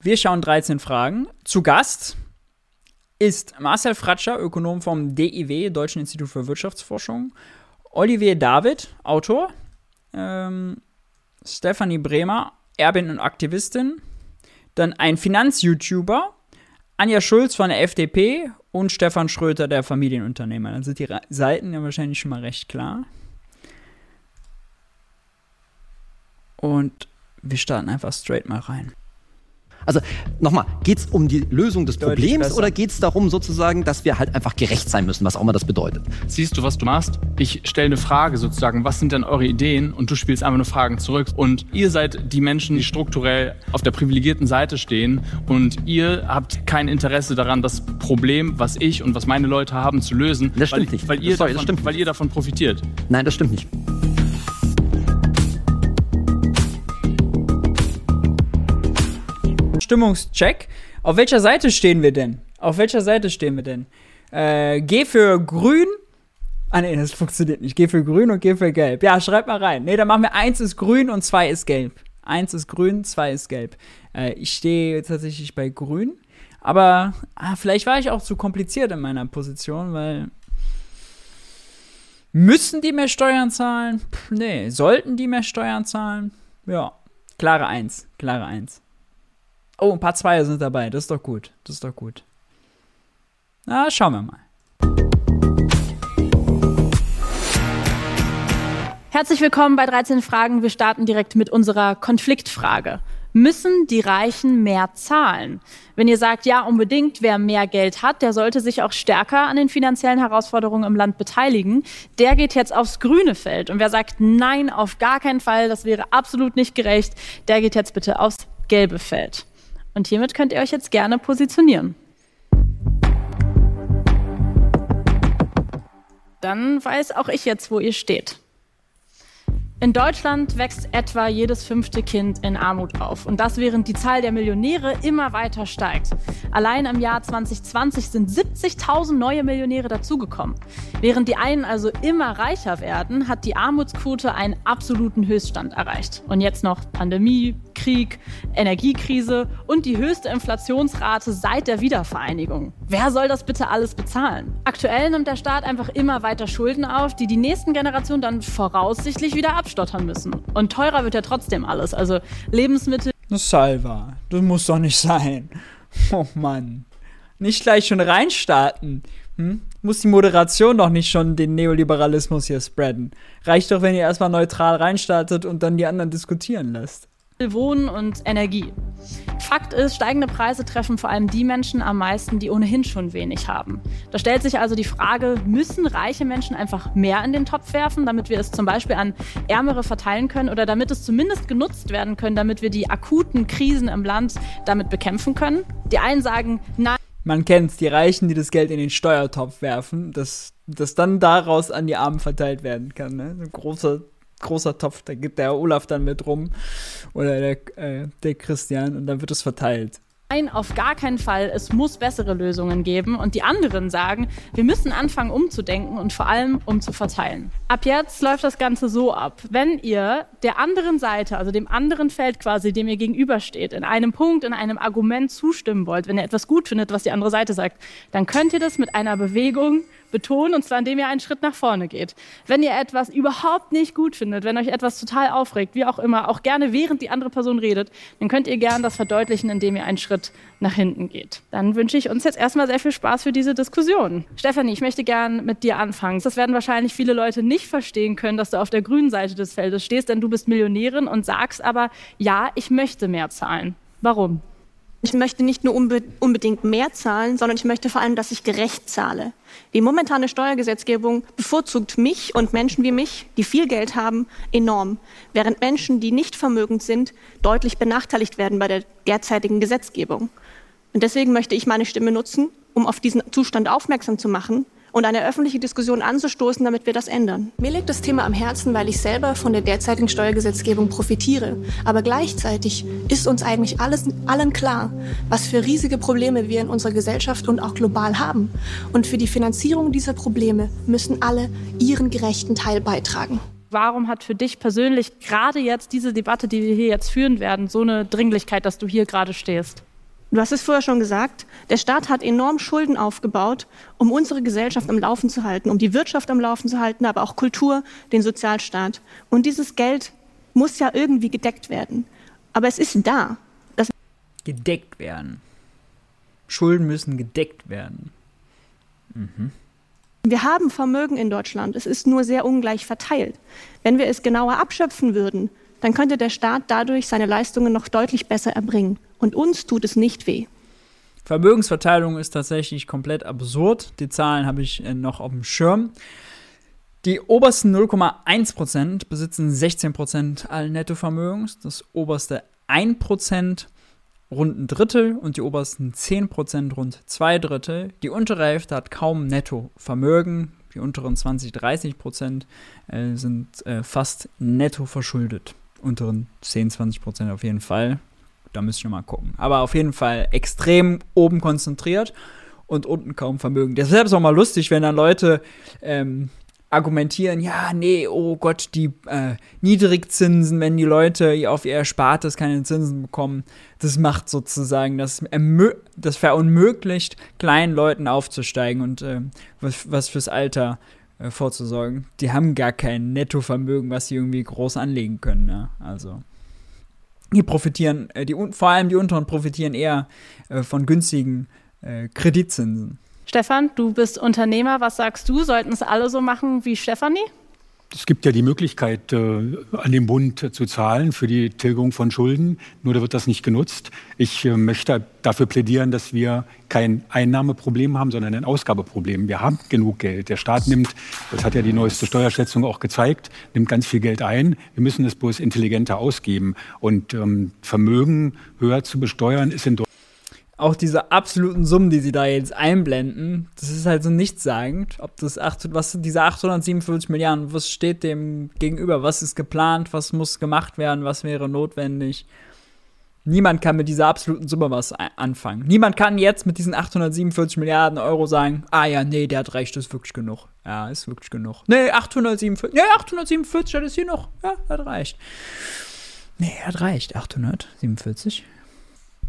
Wir schauen 13 Fragen. Zu Gast ist Marcel Fratscher, Ökonom vom DIW, Deutschen Institut für Wirtschaftsforschung, Olivier David, Autor, ähm, Stefanie Bremer, Erbin und Aktivistin, dann ein Finanz-YouTuber, Anja Schulz von der FDP und Stefan Schröter, der Familienunternehmer. Dann sind die Seiten ja wahrscheinlich schon mal recht klar. Und wir starten einfach straight mal rein. Also nochmal, geht es um die Lösung des Deutlich Problems besser. oder geht es darum sozusagen, dass wir halt einfach gerecht sein müssen, was auch immer das bedeutet? Siehst du, was du machst? Ich stelle eine Frage sozusagen, was sind denn eure Ideen? Und du spielst einfach nur Fragen zurück. Und ihr seid die Menschen, die strukturell auf der privilegierten Seite stehen und ihr habt kein Interesse daran, das Problem, was ich und was meine Leute haben, zu lösen. Das stimmt weil, nicht. Weil ihr, Sorry, davon, weil ihr davon profitiert. Nein, das stimmt nicht. Stimmungscheck. Auf welcher Seite stehen wir denn? Auf welcher Seite stehen wir denn? Äh, G für grün. Ah nee, das funktioniert nicht. G für grün und G für gelb. Ja, schreib mal rein. Nee, dann machen wir eins ist grün und zwei ist gelb. Eins ist grün, zwei ist gelb. Äh, ich stehe tatsächlich bei grün. Aber ah, vielleicht war ich auch zu kompliziert in meiner Position, weil müssen die mehr Steuern zahlen? Pff, nee. Sollten die mehr Steuern zahlen? Ja. Klare Eins. Klare Eins. Oh, ein paar Zweier sind dabei. Das ist doch gut. Das ist doch gut. Na, schauen wir mal. Herzlich willkommen bei 13 Fragen. Wir starten direkt mit unserer Konfliktfrage. Müssen die Reichen mehr zahlen? Wenn ihr sagt, ja, unbedingt, wer mehr Geld hat, der sollte sich auch stärker an den finanziellen Herausforderungen im Land beteiligen, der geht jetzt aufs grüne Feld. Und wer sagt, nein, auf gar keinen Fall, das wäre absolut nicht gerecht, der geht jetzt bitte aufs gelbe Feld. Und hiermit könnt ihr euch jetzt gerne positionieren. Dann weiß auch ich jetzt, wo ihr steht. In Deutschland wächst etwa jedes fünfte Kind in Armut auf. Und das während die Zahl der Millionäre immer weiter steigt. Allein im Jahr 2020 sind 70.000 neue Millionäre dazugekommen. Während die einen also immer reicher werden, hat die Armutsquote einen absoluten Höchststand erreicht. Und jetzt noch Pandemie, Krieg, Energiekrise und die höchste Inflationsrate seit der Wiedervereinigung. Wer soll das bitte alles bezahlen? Aktuell nimmt der Staat einfach immer weiter Schulden auf, die die nächsten Generationen dann voraussichtlich wieder ab abstottern müssen. Und teurer wird ja trotzdem alles. Also Lebensmittel. Salva, das muss doch nicht sein. Oh Mann. Nicht gleich schon reinstarten. Hm? Muss die Moderation doch nicht schon den Neoliberalismus hier spreaden. Reicht doch, wenn ihr erstmal neutral reinstartet und dann die anderen diskutieren lässt. Wohnen und Energie. Fakt ist, steigende Preise treffen vor allem die Menschen am meisten, die ohnehin schon wenig haben. Da stellt sich also die Frage, müssen reiche Menschen einfach mehr in den Topf werfen, damit wir es zum Beispiel an Ärmere verteilen können oder damit es zumindest genutzt werden können, damit wir die akuten Krisen im Land damit bekämpfen können? Die einen sagen, nein. Man kennt's, die Reichen, die das Geld in den Steuertopf werfen, dass das dann daraus an die Armen verteilt werden kann. Ne? Ein großer großer Topf, da geht der Olaf dann mit rum oder der, äh, der Christian und dann wird es verteilt. Nein, auf gar keinen Fall. Es muss bessere Lösungen geben. Und die anderen sagen, wir müssen anfangen umzudenken und vor allem um zu verteilen. Ab jetzt läuft das Ganze so ab. Wenn ihr der anderen Seite, also dem anderen Feld quasi, dem ihr gegenübersteht, in einem Punkt, in einem Argument zustimmen wollt, wenn ihr etwas gut findet, was die andere Seite sagt, dann könnt ihr das mit einer Bewegung betonen, und zwar indem ihr einen Schritt nach vorne geht. Wenn ihr etwas überhaupt nicht gut findet, wenn euch etwas total aufregt, wie auch immer, auch gerne während die andere Person redet, dann könnt ihr gerne das verdeutlichen, indem ihr einen Schritt nach hinten geht. Dann wünsche ich uns jetzt erstmal sehr viel Spaß für diese Diskussion. Stefanie, ich möchte gern mit dir anfangen. Das werden wahrscheinlich viele Leute nicht verstehen können, dass du auf der grünen Seite des Feldes stehst, denn du bist Millionärin und sagst aber, ja, ich möchte mehr zahlen. Warum? Ich möchte nicht nur unbe unbedingt mehr zahlen, sondern ich möchte vor allem, dass ich gerecht zahle. Die momentane Steuergesetzgebung bevorzugt mich und Menschen wie mich, die viel Geld haben, enorm, während Menschen, die nicht vermögend sind, deutlich benachteiligt werden bei der derzeitigen Gesetzgebung. Und deswegen möchte ich meine Stimme nutzen, um auf diesen Zustand aufmerksam zu machen und eine öffentliche Diskussion anzustoßen, damit wir das ändern. Mir liegt das Thema am Herzen, weil ich selber von der derzeitigen Steuergesetzgebung profitiere. Aber gleichzeitig ist uns eigentlich alles, allen klar, was für riesige Probleme wir in unserer Gesellschaft und auch global haben. Und für die Finanzierung dieser Probleme müssen alle ihren gerechten Teil beitragen. Warum hat für dich persönlich gerade jetzt diese Debatte, die wir hier jetzt führen werden, so eine Dringlichkeit, dass du hier gerade stehst? Du hast es vorher schon gesagt, der Staat hat enorm Schulden aufgebaut, um unsere Gesellschaft am Laufen zu halten, um die Wirtschaft am Laufen zu halten, aber auch Kultur, den Sozialstaat. Und dieses Geld muss ja irgendwie gedeckt werden. Aber es ist da. Das gedeckt werden. Schulden müssen gedeckt werden. Mhm. Wir haben Vermögen in Deutschland. Es ist nur sehr ungleich verteilt. Wenn wir es genauer abschöpfen würden, dann könnte der Staat dadurch seine Leistungen noch deutlich besser erbringen. Und uns tut es nicht weh. Vermögensverteilung ist tatsächlich komplett absurd. Die Zahlen habe ich äh, noch auf dem Schirm. Die obersten 0,1% besitzen 16% allen Nettovermögens. Das oberste 1% rund ein Drittel und die obersten 10% rund zwei Drittel. Die untere Hälfte hat kaum Nettovermögen. Die unteren 20, 30% äh, sind äh, fast netto verschuldet. Unteren 10, 20% auf jeden Fall. Da müsste ich noch mal gucken. Aber auf jeden Fall extrem oben konzentriert und unten kaum Vermögen. Deshalb ist es auch mal lustig, wenn dann Leute ähm, argumentieren, ja, nee, oh Gott, die äh, Niedrigzinsen, wenn die Leute auf ihr Erspartes keine Zinsen bekommen, das macht sozusagen, das, das verunmöglicht, kleinen Leuten aufzusteigen und äh, was, was fürs Alter äh, vorzusorgen. Die haben gar kein Nettovermögen, was sie irgendwie groß anlegen können. Ne? Also die profitieren, äh, die, vor allem die unteren profitieren eher äh, von günstigen äh, Kreditzinsen. Stefan, du bist Unternehmer. Was sagst du? Sollten es alle so machen wie Stefanie? Es gibt ja die Möglichkeit, äh, an den Bund zu zahlen für die Tilgung von Schulden. Nur da wird das nicht genutzt. Ich äh, möchte dafür plädieren, dass wir kein Einnahmeproblem haben, sondern ein Ausgabeproblem. Wir haben genug Geld. Der Staat nimmt, das hat ja die neueste Steuerschätzung auch gezeigt, nimmt ganz viel Geld ein. Wir müssen es bloß intelligenter ausgeben. Und ähm, Vermögen höher zu besteuern ist in Deutschland auch diese absoluten Summen, die sie da jetzt einblenden, das ist halt so nichtssagend. Ob das 8, was diese 847 Milliarden, was steht dem gegenüber? Was ist geplant? Was muss gemacht werden? Was wäre notwendig? Niemand kann mit dieser absoluten Summe was anfangen. Niemand kann jetzt mit diesen 847 Milliarden Euro sagen, ah ja, nee, der hat recht, das ist wirklich genug. Ja, ist wirklich genug. Nee, 847, nee, 847, das ist hier noch. Ja, hat reicht. Nee, hat reicht, 847.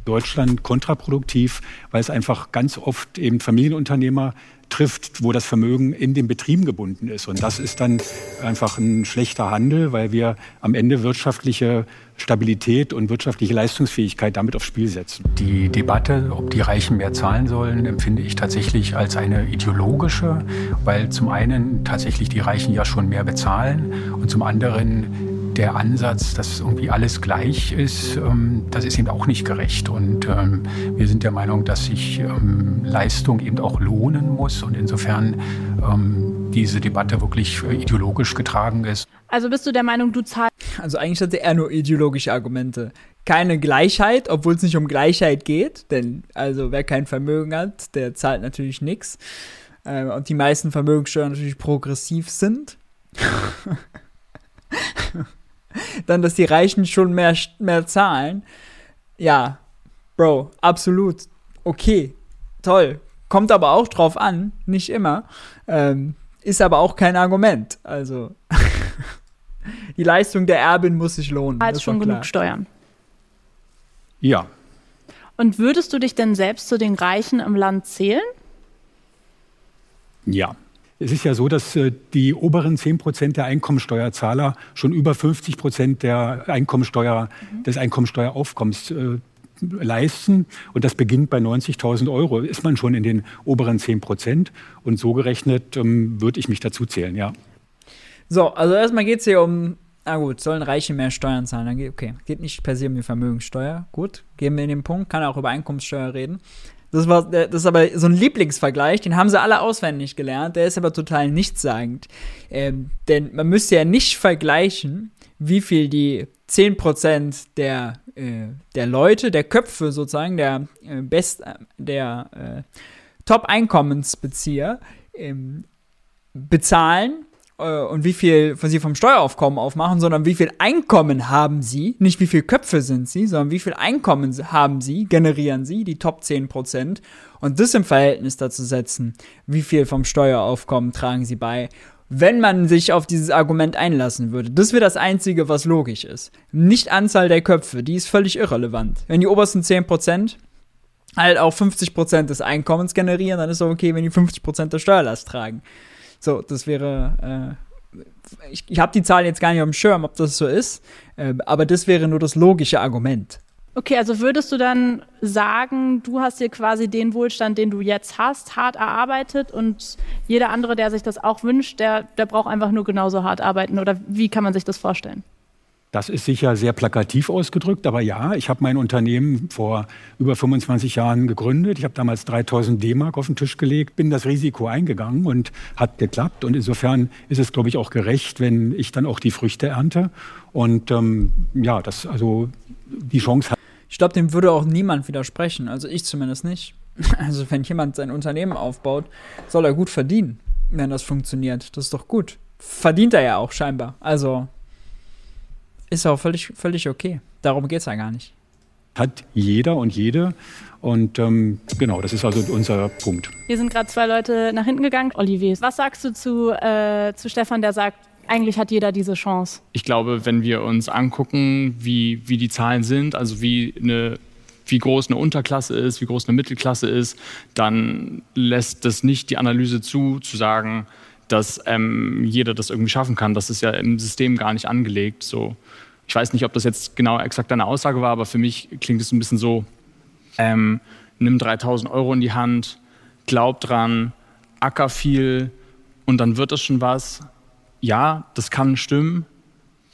Deutschland kontraproduktiv, weil es einfach ganz oft eben Familienunternehmer trifft, wo das Vermögen in den Betrieben gebunden ist. Und das ist dann einfach ein schlechter Handel, weil wir am Ende wirtschaftliche Stabilität und wirtschaftliche Leistungsfähigkeit damit aufs Spiel setzen. Die Debatte, ob die Reichen mehr zahlen sollen, empfinde ich tatsächlich als eine ideologische, weil zum einen tatsächlich die Reichen ja schon mehr bezahlen und zum anderen der Ansatz, dass irgendwie alles gleich ist, ähm, das ist eben auch nicht gerecht. Und ähm, wir sind der Meinung, dass sich ähm, Leistung eben auch lohnen muss und insofern diese Debatte wirklich ideologisch getragen ist. Also bist du der Meinung, du zahlst. Also eigentlich hatte er nur ideologische Argumente. Keine Gleichheit, obwohl es nicht um Gleichheit geht, denn also wer kein Vermögen hat, der zahlt natürlich nichts. Äh, und die meisten Vermögenssteuern natürlich progressiv sind. dann, dass die Reichen schon mehr, mehr zahlen. Ja, Bro, absolut. Okay, toll. Kommt aber auch drauf an, nicht immer. Ähm, ist aber auch kein Argument. Also, die Leistung der Erbin muss sich lohnen. Halt schon genug Steuern. Ja. Und würdest du dich denn selbst zu den Reichen im Land zählen? Ja. Es ist ja so, dass äh, die oberen 10 Prozent der Einkommensteuerzahler schon über 50 Prozent der Einkommensteuer, mhm. des Einkommensteueraufkommens äh, leisten. Und das beginnt bei 90.000 Euro. Ist man schon in den oberen 10 Prozent. Und so gerechnet ähm, würde ich mich dazu zählen, ja. So, also erstmal geht es hier um, na gut, sollen Reiche mehr Steuern zahlen? Okay, geht nicht per se um die Vermögenssteuer. Gut, gehen wir in den Punkt, kann auch über Einkommenssteuer reden. Das, war, das ist aber so ein Lieblingsvergleich, den haben sie alle auswendig gelernt, der ist aber total nichtssagend. Ähm, denn man müsste ja nicht vergleichen, wie viel die 10% der, äh, der Leute, der Köpfe sozusagen, der äh, Best, der äh, Top-Einkommensbezieher ähm, bezahlen äh, und wie viel von sie vom Steueraufkommen aufmachen, sondern wie viel Einkommen haben sie, nicht wie viel Köpfe sind sie, sondern wie viel Einkommen haben sie, generieren sie, die Top 10%, und das im Verhältnis dazu setzen, wie viel vom Steueraufkommen tragen sie bei, wenn man sich auf dieses Argument einlassen würde. Das wäre das Einzige, was logisch ist. Nicht Anzahl der Köpfe, die ist völlig irrelevant. Wenn die obersten 10%, halt auch 50% des Einkommens generieren, dann ist es okay, wenn die 50% der Steuerlast tragen. So, das wäre, äh, ich, ich habe die Zahlen jetzt gar nicht auf dem Schirm, ob das so ist, äh, aber das wäre nur das logische Argument. Okay, also würdest du dann sagen, du hast dir quasi den Wohlstand, den du jetzt hast, hart erarbeitet und jeder andere, der sich das auch wünscht, der, der braucht einfach nur genauso hart arbeiten oder wie kann man sich das vorstellen? Das ist sicher sehr plakativ ausgedrückt, aber ja, ich habe mein Unternehmen vor über 25 Jahren gegründet. Ich habe damals 3000 D-Mark auf den Tisch gelegt, bin das Risiko eingegangen und hat geklappt. Und insofern ist es, glaube ich, auch gerecht, wenn ich dann auch die Früchte ernte. Und ähm, ja, das also die Chance hat. Ich glaube, dem würde auch niemand widersprechen. Also ich zumindest nicht. Also wenn jemand sein Unternehmen aufbaut, soll er gut verdienen, wenn das funktioniert. Das ist doch gut. Verdient er ja auch scheinbar. Also ist auch völlig, völlig okay. Darum geht es ja gar nicht. Hat jeder und jede. Und ähm, genau, das ist also unser Punkt. Hier sind gerade zwei Leute nach hinten gegangen. Olivier, was sagst du zu, äh, zu Stefan, der sagt, eigentlich hat jeder diese Chance? Ich glaube, wenn wir uns angucken, wie, wie die Zahlen sind, also wie eine wie groß eine Unterklasse ist, wie groß eine Mittelklasse ist, dann lässt das nicht die Analyse zu, zu sagen, dass ähm, jeder das irgendwie schaffen kann. Das ist ja im System gar nicht angelegt. So. Ich weiß nicht, ob das jetzt genau exakt deine Aussage war, aber für mich klingt es ein bisschen so, ähm, nimm 3000 Euro in die Hand, glaub dran, acker viel und dann wird das schon was. Ja, das kann stimmen,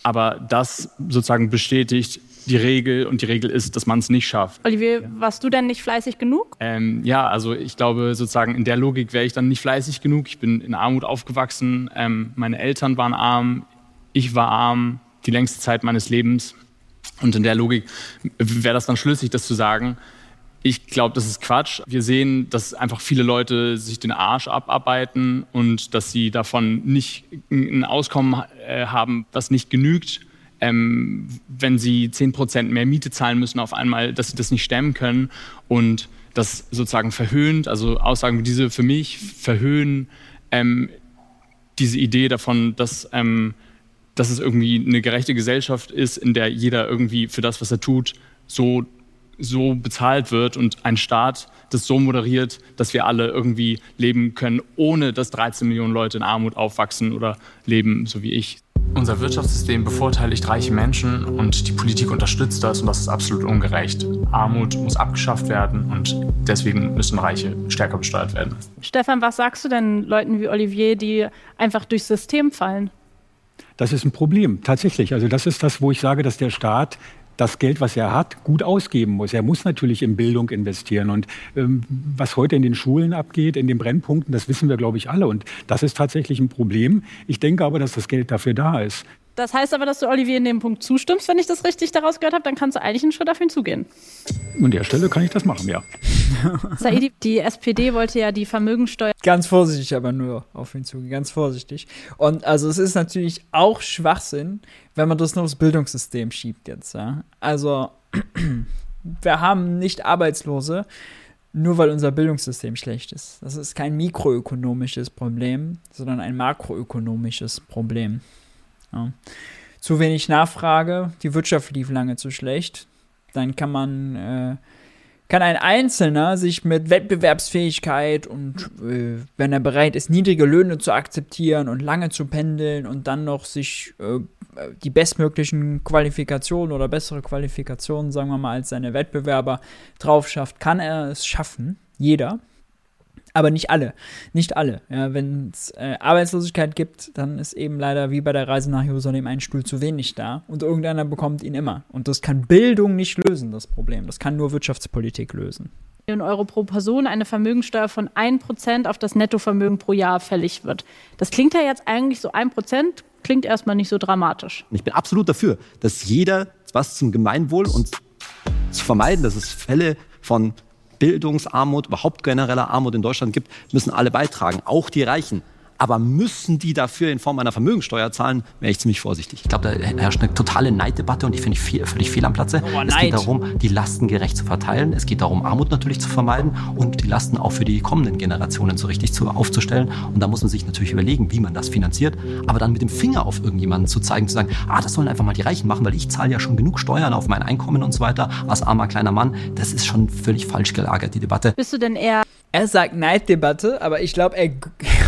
aber das sozusagen bestätigt die Regel und die Regel ist, dass man es nicht schafft. Olivier, ja. warst du denn nicht fleißig genug? Ähm, ja, also ich glaube sozusagen in der Logik wäre ich dann nicht fleißig genug. Ich bin in Armut aufgewachsen, ähm, meine Eltern waren arm, ich war arm, die längste Zeit meines Lebens. Und in der Logik wäre das dann schlüssig, das zu sagen. Ich glaube, das ist Quatsch. Wir sehen, dass einfach viele Leute sich den Arsch abarbeiten und dass sie davon nicht ein Auskommen äh, haben, was nicht genügt. Ähm, wenn sie 10% mehr Miete zahlen müssen auf einmal, dass sie das nicht stemmen können und das sozusagen verhöhnt, also Aussagen wie diese für mich verhöhnen ähm, diese Idee davon, dass ähm, dass es irgendwie eine gerechte Gesellschaft ist, in der jeder irgendwie für das, was er tut, so, so bezahlt wird und ein Staat das so moderiert, dass wir alle irgendwie leben können, ohne dass 13 Millionen Leute in Armut aufwachsen oder leben, so wie ich. Unser Wirtschaftssystem bevorteiligt reiche Menschen und die Politik unterstützt das und das ist absolut ungerecht. Armut muss abgeschafft werden und deswegen müssen Reiche stärker besteuert werden. Stefan, was sagst du denn Leuten wie Olivier, die einfach durchs System fallen? Das ist ein Problem, tatsächlich. Also das ist das, wo ich sage, dass der Staat das Geld, was er hat, gut ausgeben muss. Er muss natürlich in Bildung investieren. Und ähm, was heute in den Schulen abgeht, in den Brennpunkten, das wissen wir, glaube ich, alle. Und das ist tatsächlich ein Problem. Ich denke aber, dass das Geld dafür da ist. Das heißt aber, dass du Olivier in dem Punkt zustimmst, wenn ich das richtig daraus gehört habe, dann kannst du eigentlich einen Schritt auf ihn zugehen. An der Stelle kann ich das machen, ja. Saidi, die SPD wollte ja die Vermögensteuer. Ganz vorsichtig aber nur auf ihn zugehen, ganz vorsichtig. Und also es ist natürlich auch Schwachsinn, wenn man das nur aufs Bildungssystem schiebt jetzt. Ja? Also wir haben nicht Arbeitslose, nur weil unser Bildungssystem schlecht ist. Das ist kein mikroökonomisches Problem, sondern ein makroökonomisches Problem. Ja. Zu wenig Nachfrage, die Wirtschaft lief lange zu schlecht. Dann kann man, äh, kann ein Einzelner sich mit Wettbewerbsfähigkeit und äh, wenn er bereit ist, niedrige Löhne zu akzeptieren und lange zu pendeln und dann noch sich äh, die bestmöglichen Qualifikationen oder bessere Qualifikationen, sagen wir mal, als seine Wettbewerber drauf schafft, kann er es schaffen. Jeder aber nicht alle. Nicht alle. Ja, Wenn es äh, Arbeitslosigkeit gibt, dann ist eben leider wie bei der Reise nach Jerusalem ein Stuhl zu wenig da und irgendeiner bekommt ihn immer. Und das kann Bildung nicht lösen, das Problem. Das kann nur Wirtschaftspolitik lösen. Euro pro Person eine Vermögensteuer von 1% auf das Nettovermögen pro Jahr fällig wird. Das klingt ja jetzt eigentlich so 1%, klingt erstmal nicht so dramatisch. Ich bin absolut dafür, dass jeder was zum Gemeinwohl und zu vermeiden, dass es Fälle von Bildungsarmut, überhaupt genereller Armut in Deutschland gibt, müssen alle beitragen, auch die Reichen. Aber müssen die dafür in Form einer Vermögensteuer zahlen, wäre ich ziemlich vorsichtig. Ich glaube, da herrscht eine totale Neiddebatte und die finde ich viel, völlig fehl am Platze. Oh, es geht darum, die Lasten gerecht zu verteilen. Es geht darum, Armut natürlich zu vermeiden und die Lasten auch für die kommenden Generationen so richtig zu, aufzustellen. Und da muss man sich natürlich überlegen, wie man das finanziert. Aber dann mit dem Finger auf irgendjemanden zu zeigen, zu sagen, ah, das sollen einfach mal die Reichen machen, weil ich zahle ja schon genug Steuern auf mein Einkommen und so weiter als armer kleiner Mann, das ist schon völlig falsch gelagert, die Debatte. Bist du denn eher Er sagt Neiddebatte, aber ich glaube, er, er.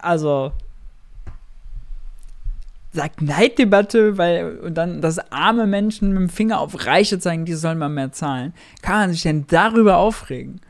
Also. Sagt Neiddebatte, weil. Und dann, dass arme Menschen mit dem Finger auf Reiche zeigen, die sollen mal mehr zahlen. Kann man sich denn darüber aufregen?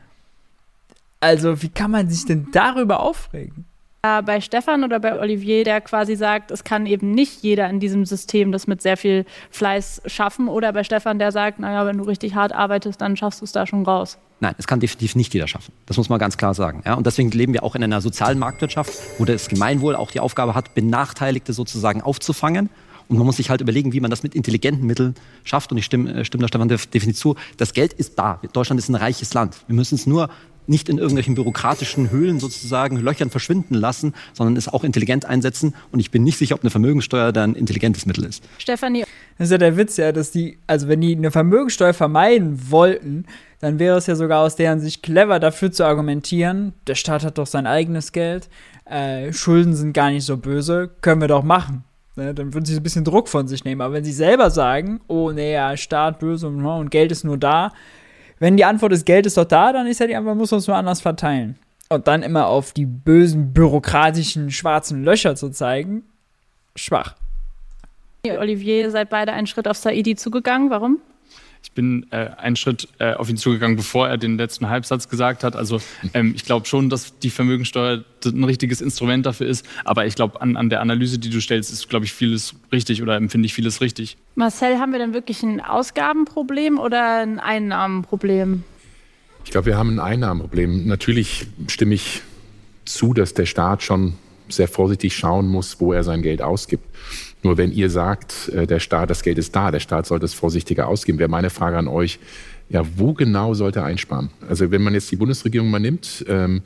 Also, wie kann man sich denn darüber aufregen? Bei Stefan oder bei Olivier, der quasi sagt, es kann eben nicht jeder in diesem System das mit sehr viel Fleiß schaffen? Oder bei Stefan, der sagt, naja, wenn du richtig hart arbeitest, dann schaffst du es da schon raus? Nein, es kann definitiv nicht jeder schaffen. Das muss man ganz klar sagen. Ja? Und deswegen leben wir auch in einer sozialen Marktwirtschaft, wo das Gemeinwohl auch die Aufgabe hat, Benachteiligte sozusagen aufzufangen. Und man muss sich halt überlegen, wie man das mit intelligenten Mitteln schafft. Und ich stimme, äh, stimme da Stefan definitiv zu. Das Geld ist da. Deutschland ist ein reiches Land. Wir müssen es nur nicht in irgendwelchen bürokratischen Höhlen sozusagen Löchern verschwinden lassen, sondern es auch intelligent einsetzen. Und ich bin nicht sicher, ob eine Vermögenssteuer da ein intelligentes Mittel ist. Stefanie. Das ist ja der Witz, ja, dass die, also wenn die eine Vermögenssteuer vermeiden wollten, dann wäre es ja sogar aus deren Sicht clever dafür zu argumentieren, der Staat hat doch sein eigenes Geld, äh, Schulden sind gar nicht so böse, können wir doch machen. Ne, dann würden sie ein bisschen Druck von sich nehmen. Aber wenn sie selber sagen, oh nee, ja, Staat böse und, und Geld ist nur da, wenn die Antwort ist, Geld ist doch da, dann ist ja die Antwort, muss es nur anders verteilen. Und dann immer auf die bösen, bürokratischen, schwarzen Löcher zu zeigen, schwach. Olivier, ihr seid beide einen Schritt auf Saidi zugegangen. Warum? Ich bin äh, einen Schritt äh, auf ihn zugegangen, bevor er den letzten Halbsatz gesagt hat. Also ähm, ich glaube schon, dass die Vermögensteuer ein richtiges Instrument dafür ist. Aber ich glaube, an, an der Analyse, die du stellst, ist, glaube ich, vieles richtig oder empfinde ich vieles richtig. Marcel, haben wir denn wirklich ein Ausgabenproblem oder ein Einnahmenproblem? Ich glaube, wir haben ein Einnahmenproblem. Natürlich stimme ich zu, dass der Staat schon sehr vorsichtig schauen muss, wo er sein Geld ausgibt. Nur wenn ihr sagt, äh, der Staat, das Geld ist da, der Staat sollte es vorsichtiger ausgeben, wäre meine Frage an euch, ja, wo genau sollte er einsparen? Also wenn man jetzt die Bundesregierung mal nimmt, ähm,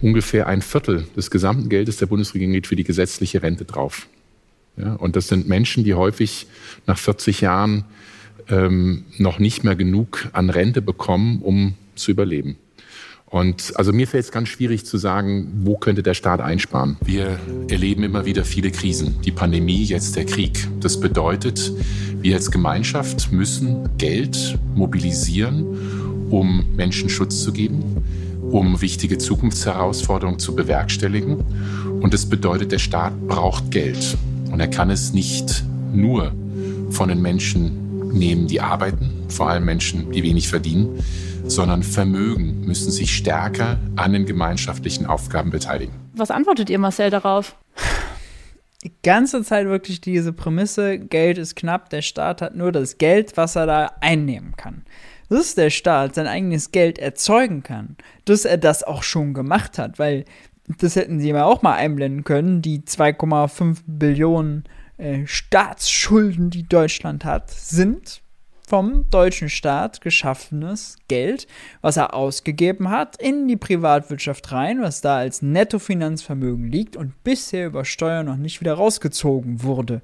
ungefähr ein Viertel des gesamten Geldes der Bundesregierung geht für die gesetzliche Rente drauf. Ja, und das sind Menschen, die häufig nach 40 Jahren ähm, noch nicht mehr genug an Rente bekommen, um zu überleben. Und also mir fällt es ganz schwierig zu sagen, wo könnte der Staat einsparen. Wir erleben immer wieder viele Krisen. Die Pandemie, jetzt der Krieg. Das bedeutet, wir als Gemeinschaft müssen Geld mobilisieren, um Menschen Schutz zu geben, um wichtige Zukunftsherausforderungen zu bewerkstelligen. Und das bedeutet, der Staat braucht Geld. Und er kann es nicht nur von den Menschen nehmen, die arbeiten, vor allem Menschen, die wenig verdienen, sondern Vermögen müssen sich stärker an den gemeinschaftlichen Aufgaben beteiligen. Was antwortet ihr, Marcel, darauf? Die ganze Zeit wirklich diese Prämisse, Geld ist knapp, der Staat hat nur das Geld, was er da einnehmen kann. Dass der Staat sein eigenes Geld erzeugen kann, dass er das auch schon gemacht hat, weil das hätten sie ja auch mal einblenden können, die 2,5 Billionen äh, Staatsschulden, die Deutschland hat, sind vom deutschen Staat geschaffenes Geld, was er ausgegeben hat, in die Privatwirtschaft rein, was da als Nettofinanzvermögen liegt und bisher über Steuern noch nicht wieder rausgezogen wurde.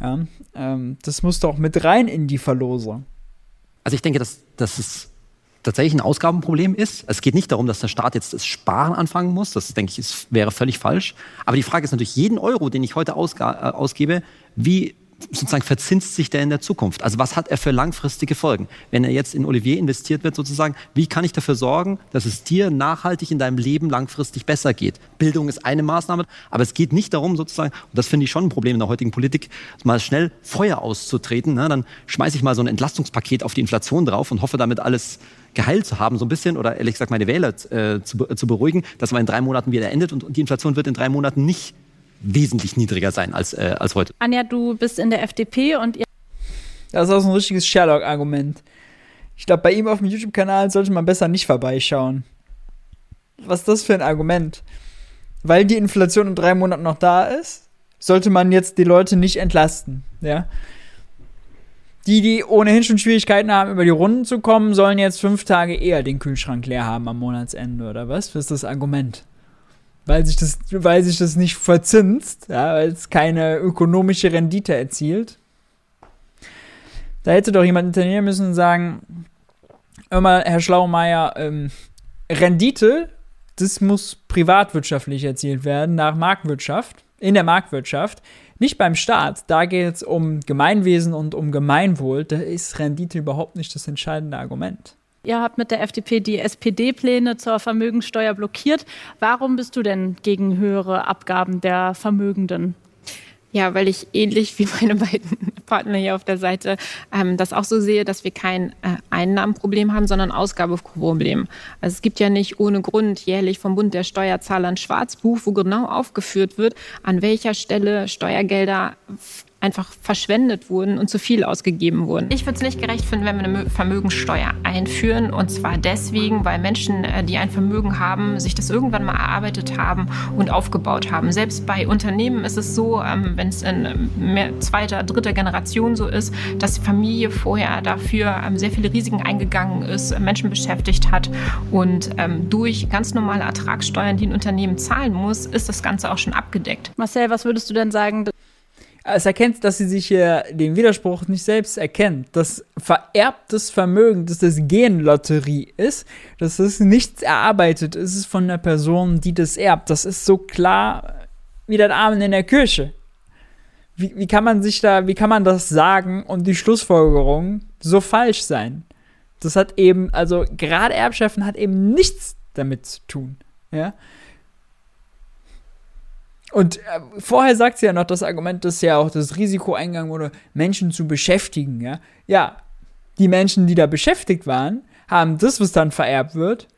Ja, ähm, das muss doch mit rein in die Verlose. Also ich denke, dass, dass es tatsächlich ein Ausgabenproblem ist. Es geht nicht darum, dass der Staat jetzt das Sparen anfangen muss. Das, denke ich, ist, wäre völlig falsch. Aber die Frage ist natürlich, jeden Euro, den ich heute äh, ausgebe, wie sozusagen verzinst sich der in der Zukunft? Also was hat er für langfristige Folgen? Wenn er jetzt in Olivier investiert wird sozusagen, wie kann ich dafür sorgen, dass es dir nachhaltig in deinem Leben langfristig besser geht? Bildung ist eine Maßnahme, aber es geht nicht darum sozusagen, und das finde ich schon ein Problem in der heutigen Politik, mal schnell Feuer auszutreten. Ne? Dann schmeiße ich mal so ein Entlastungspaket auf die Inflation drauf und hoffe damit alles geheilt zu haben, so ein bisschen, oder ehrlich gesagt meine Wähler äh, zu, zu beruhigen, dass man in drei Monaten wieder endet und, und die Inflation wird in drei Monaten nicht wesentlich niedriger sein als, äh, als heute. Anja, du bist in der FDP und ihr. Das ist auch so ein richtiges Sherlock-Argument. Ich glaube, bei ihm auf dem YouTube-Kanal sollte man besser nicht vorbeischauen. Was ist das für ein Argument? Weil die Inflation in drei Monaten noch da ist, sollte man jetzt die Leute nicht entlasten, ja? Die, die ohnehin schon Schwierigkeiten haben, über die Runden zu kommen, sollen jetzt fünf Tage eher den Kühlschrank leer haben am Monatsende, oder was? Was ist das Argument? Weil sich das, weil sich das nicht verzinst, ja, weil es keine ökonomische Rendite erzielt. Da hätte doch jemand intervenieren müssen und sagen, immer, Herr Schlaumeier, ähm, Rendite, das muss privatwirtschaftlich erzielt werden, nach Marktwirtschaft, in der Marktwirtschaft, nicht beim Staat. Da geht es um Gemeinwesen und um Gemeinwohl. Da ist Rendite überhaupt nicht das entscheidende Argument. Ihr habt mit der FDP die SPD-Pläne zur Vermögenssteuer blockiert. Warum bist du denn gegen höhere Abgaben der Vermögenden? Ja, weil ich ähnlich wie meine beiden Partner hier auf der Seite ähm, das auch so sehe, dass wir kein äh, Einnahmenproblem haben, sondern Ausgabeproblem. Also es gibt ja nicht ohne Grund jährlich vom Bund der Steuerzahler ein Schwarzbuch, wo genau aufgeführt wird, an welcher Stelle Steuergelder einfach verschwendet wurden und zu viel ausgegeben wurden. Ich würde es nicht gerecht finden, wenn wir eine Vermögenssteuer einführen. Und zwar deswegen, weil Menschen, äh, die ein Vermögen haben, sich das irgendwann mal erarbeitet haben und aufgebaut haben. Selbst bei Unternehmen ist es so, ähm, wenn es in mehr, zweiter, dritter Generation so ist, dass die Familie vorher dafür ähm, sehr viele Risiken eingegangen ist, Menschen beschäftigt hat und ähm, durch ganz normale Ertragssteuern, die ein Unternehmen zahlen muss, ist das Ganze auch schon abgedeckt. Marcel, was würdest du denn sagen? Es erkennt, dass sie sich hier den Widerspruch nicht selbst erkennt. Das vererbtes Vermögen, dass das Genlotterie ist, dass das nichts erarbeitet ist, ist von der Person, die das erbt. Das ist so klar wie der Amen in der Kirche. Wie, wie kann man sich da, wie kann man das sagen und die Schlussfolgerung so falsch sein? Das hat eben, also gerade Erbschaften hat eben nichts damit zu tun. Ja. Und äh, vorher sagt sie ja noch das Argument, dass ja auch das Risiko eingegangen wurde, Menschen zu beschäftigen, ja. Ja, die Menschen, die da beschäftigt waren, haben das, was dann vererbt wird,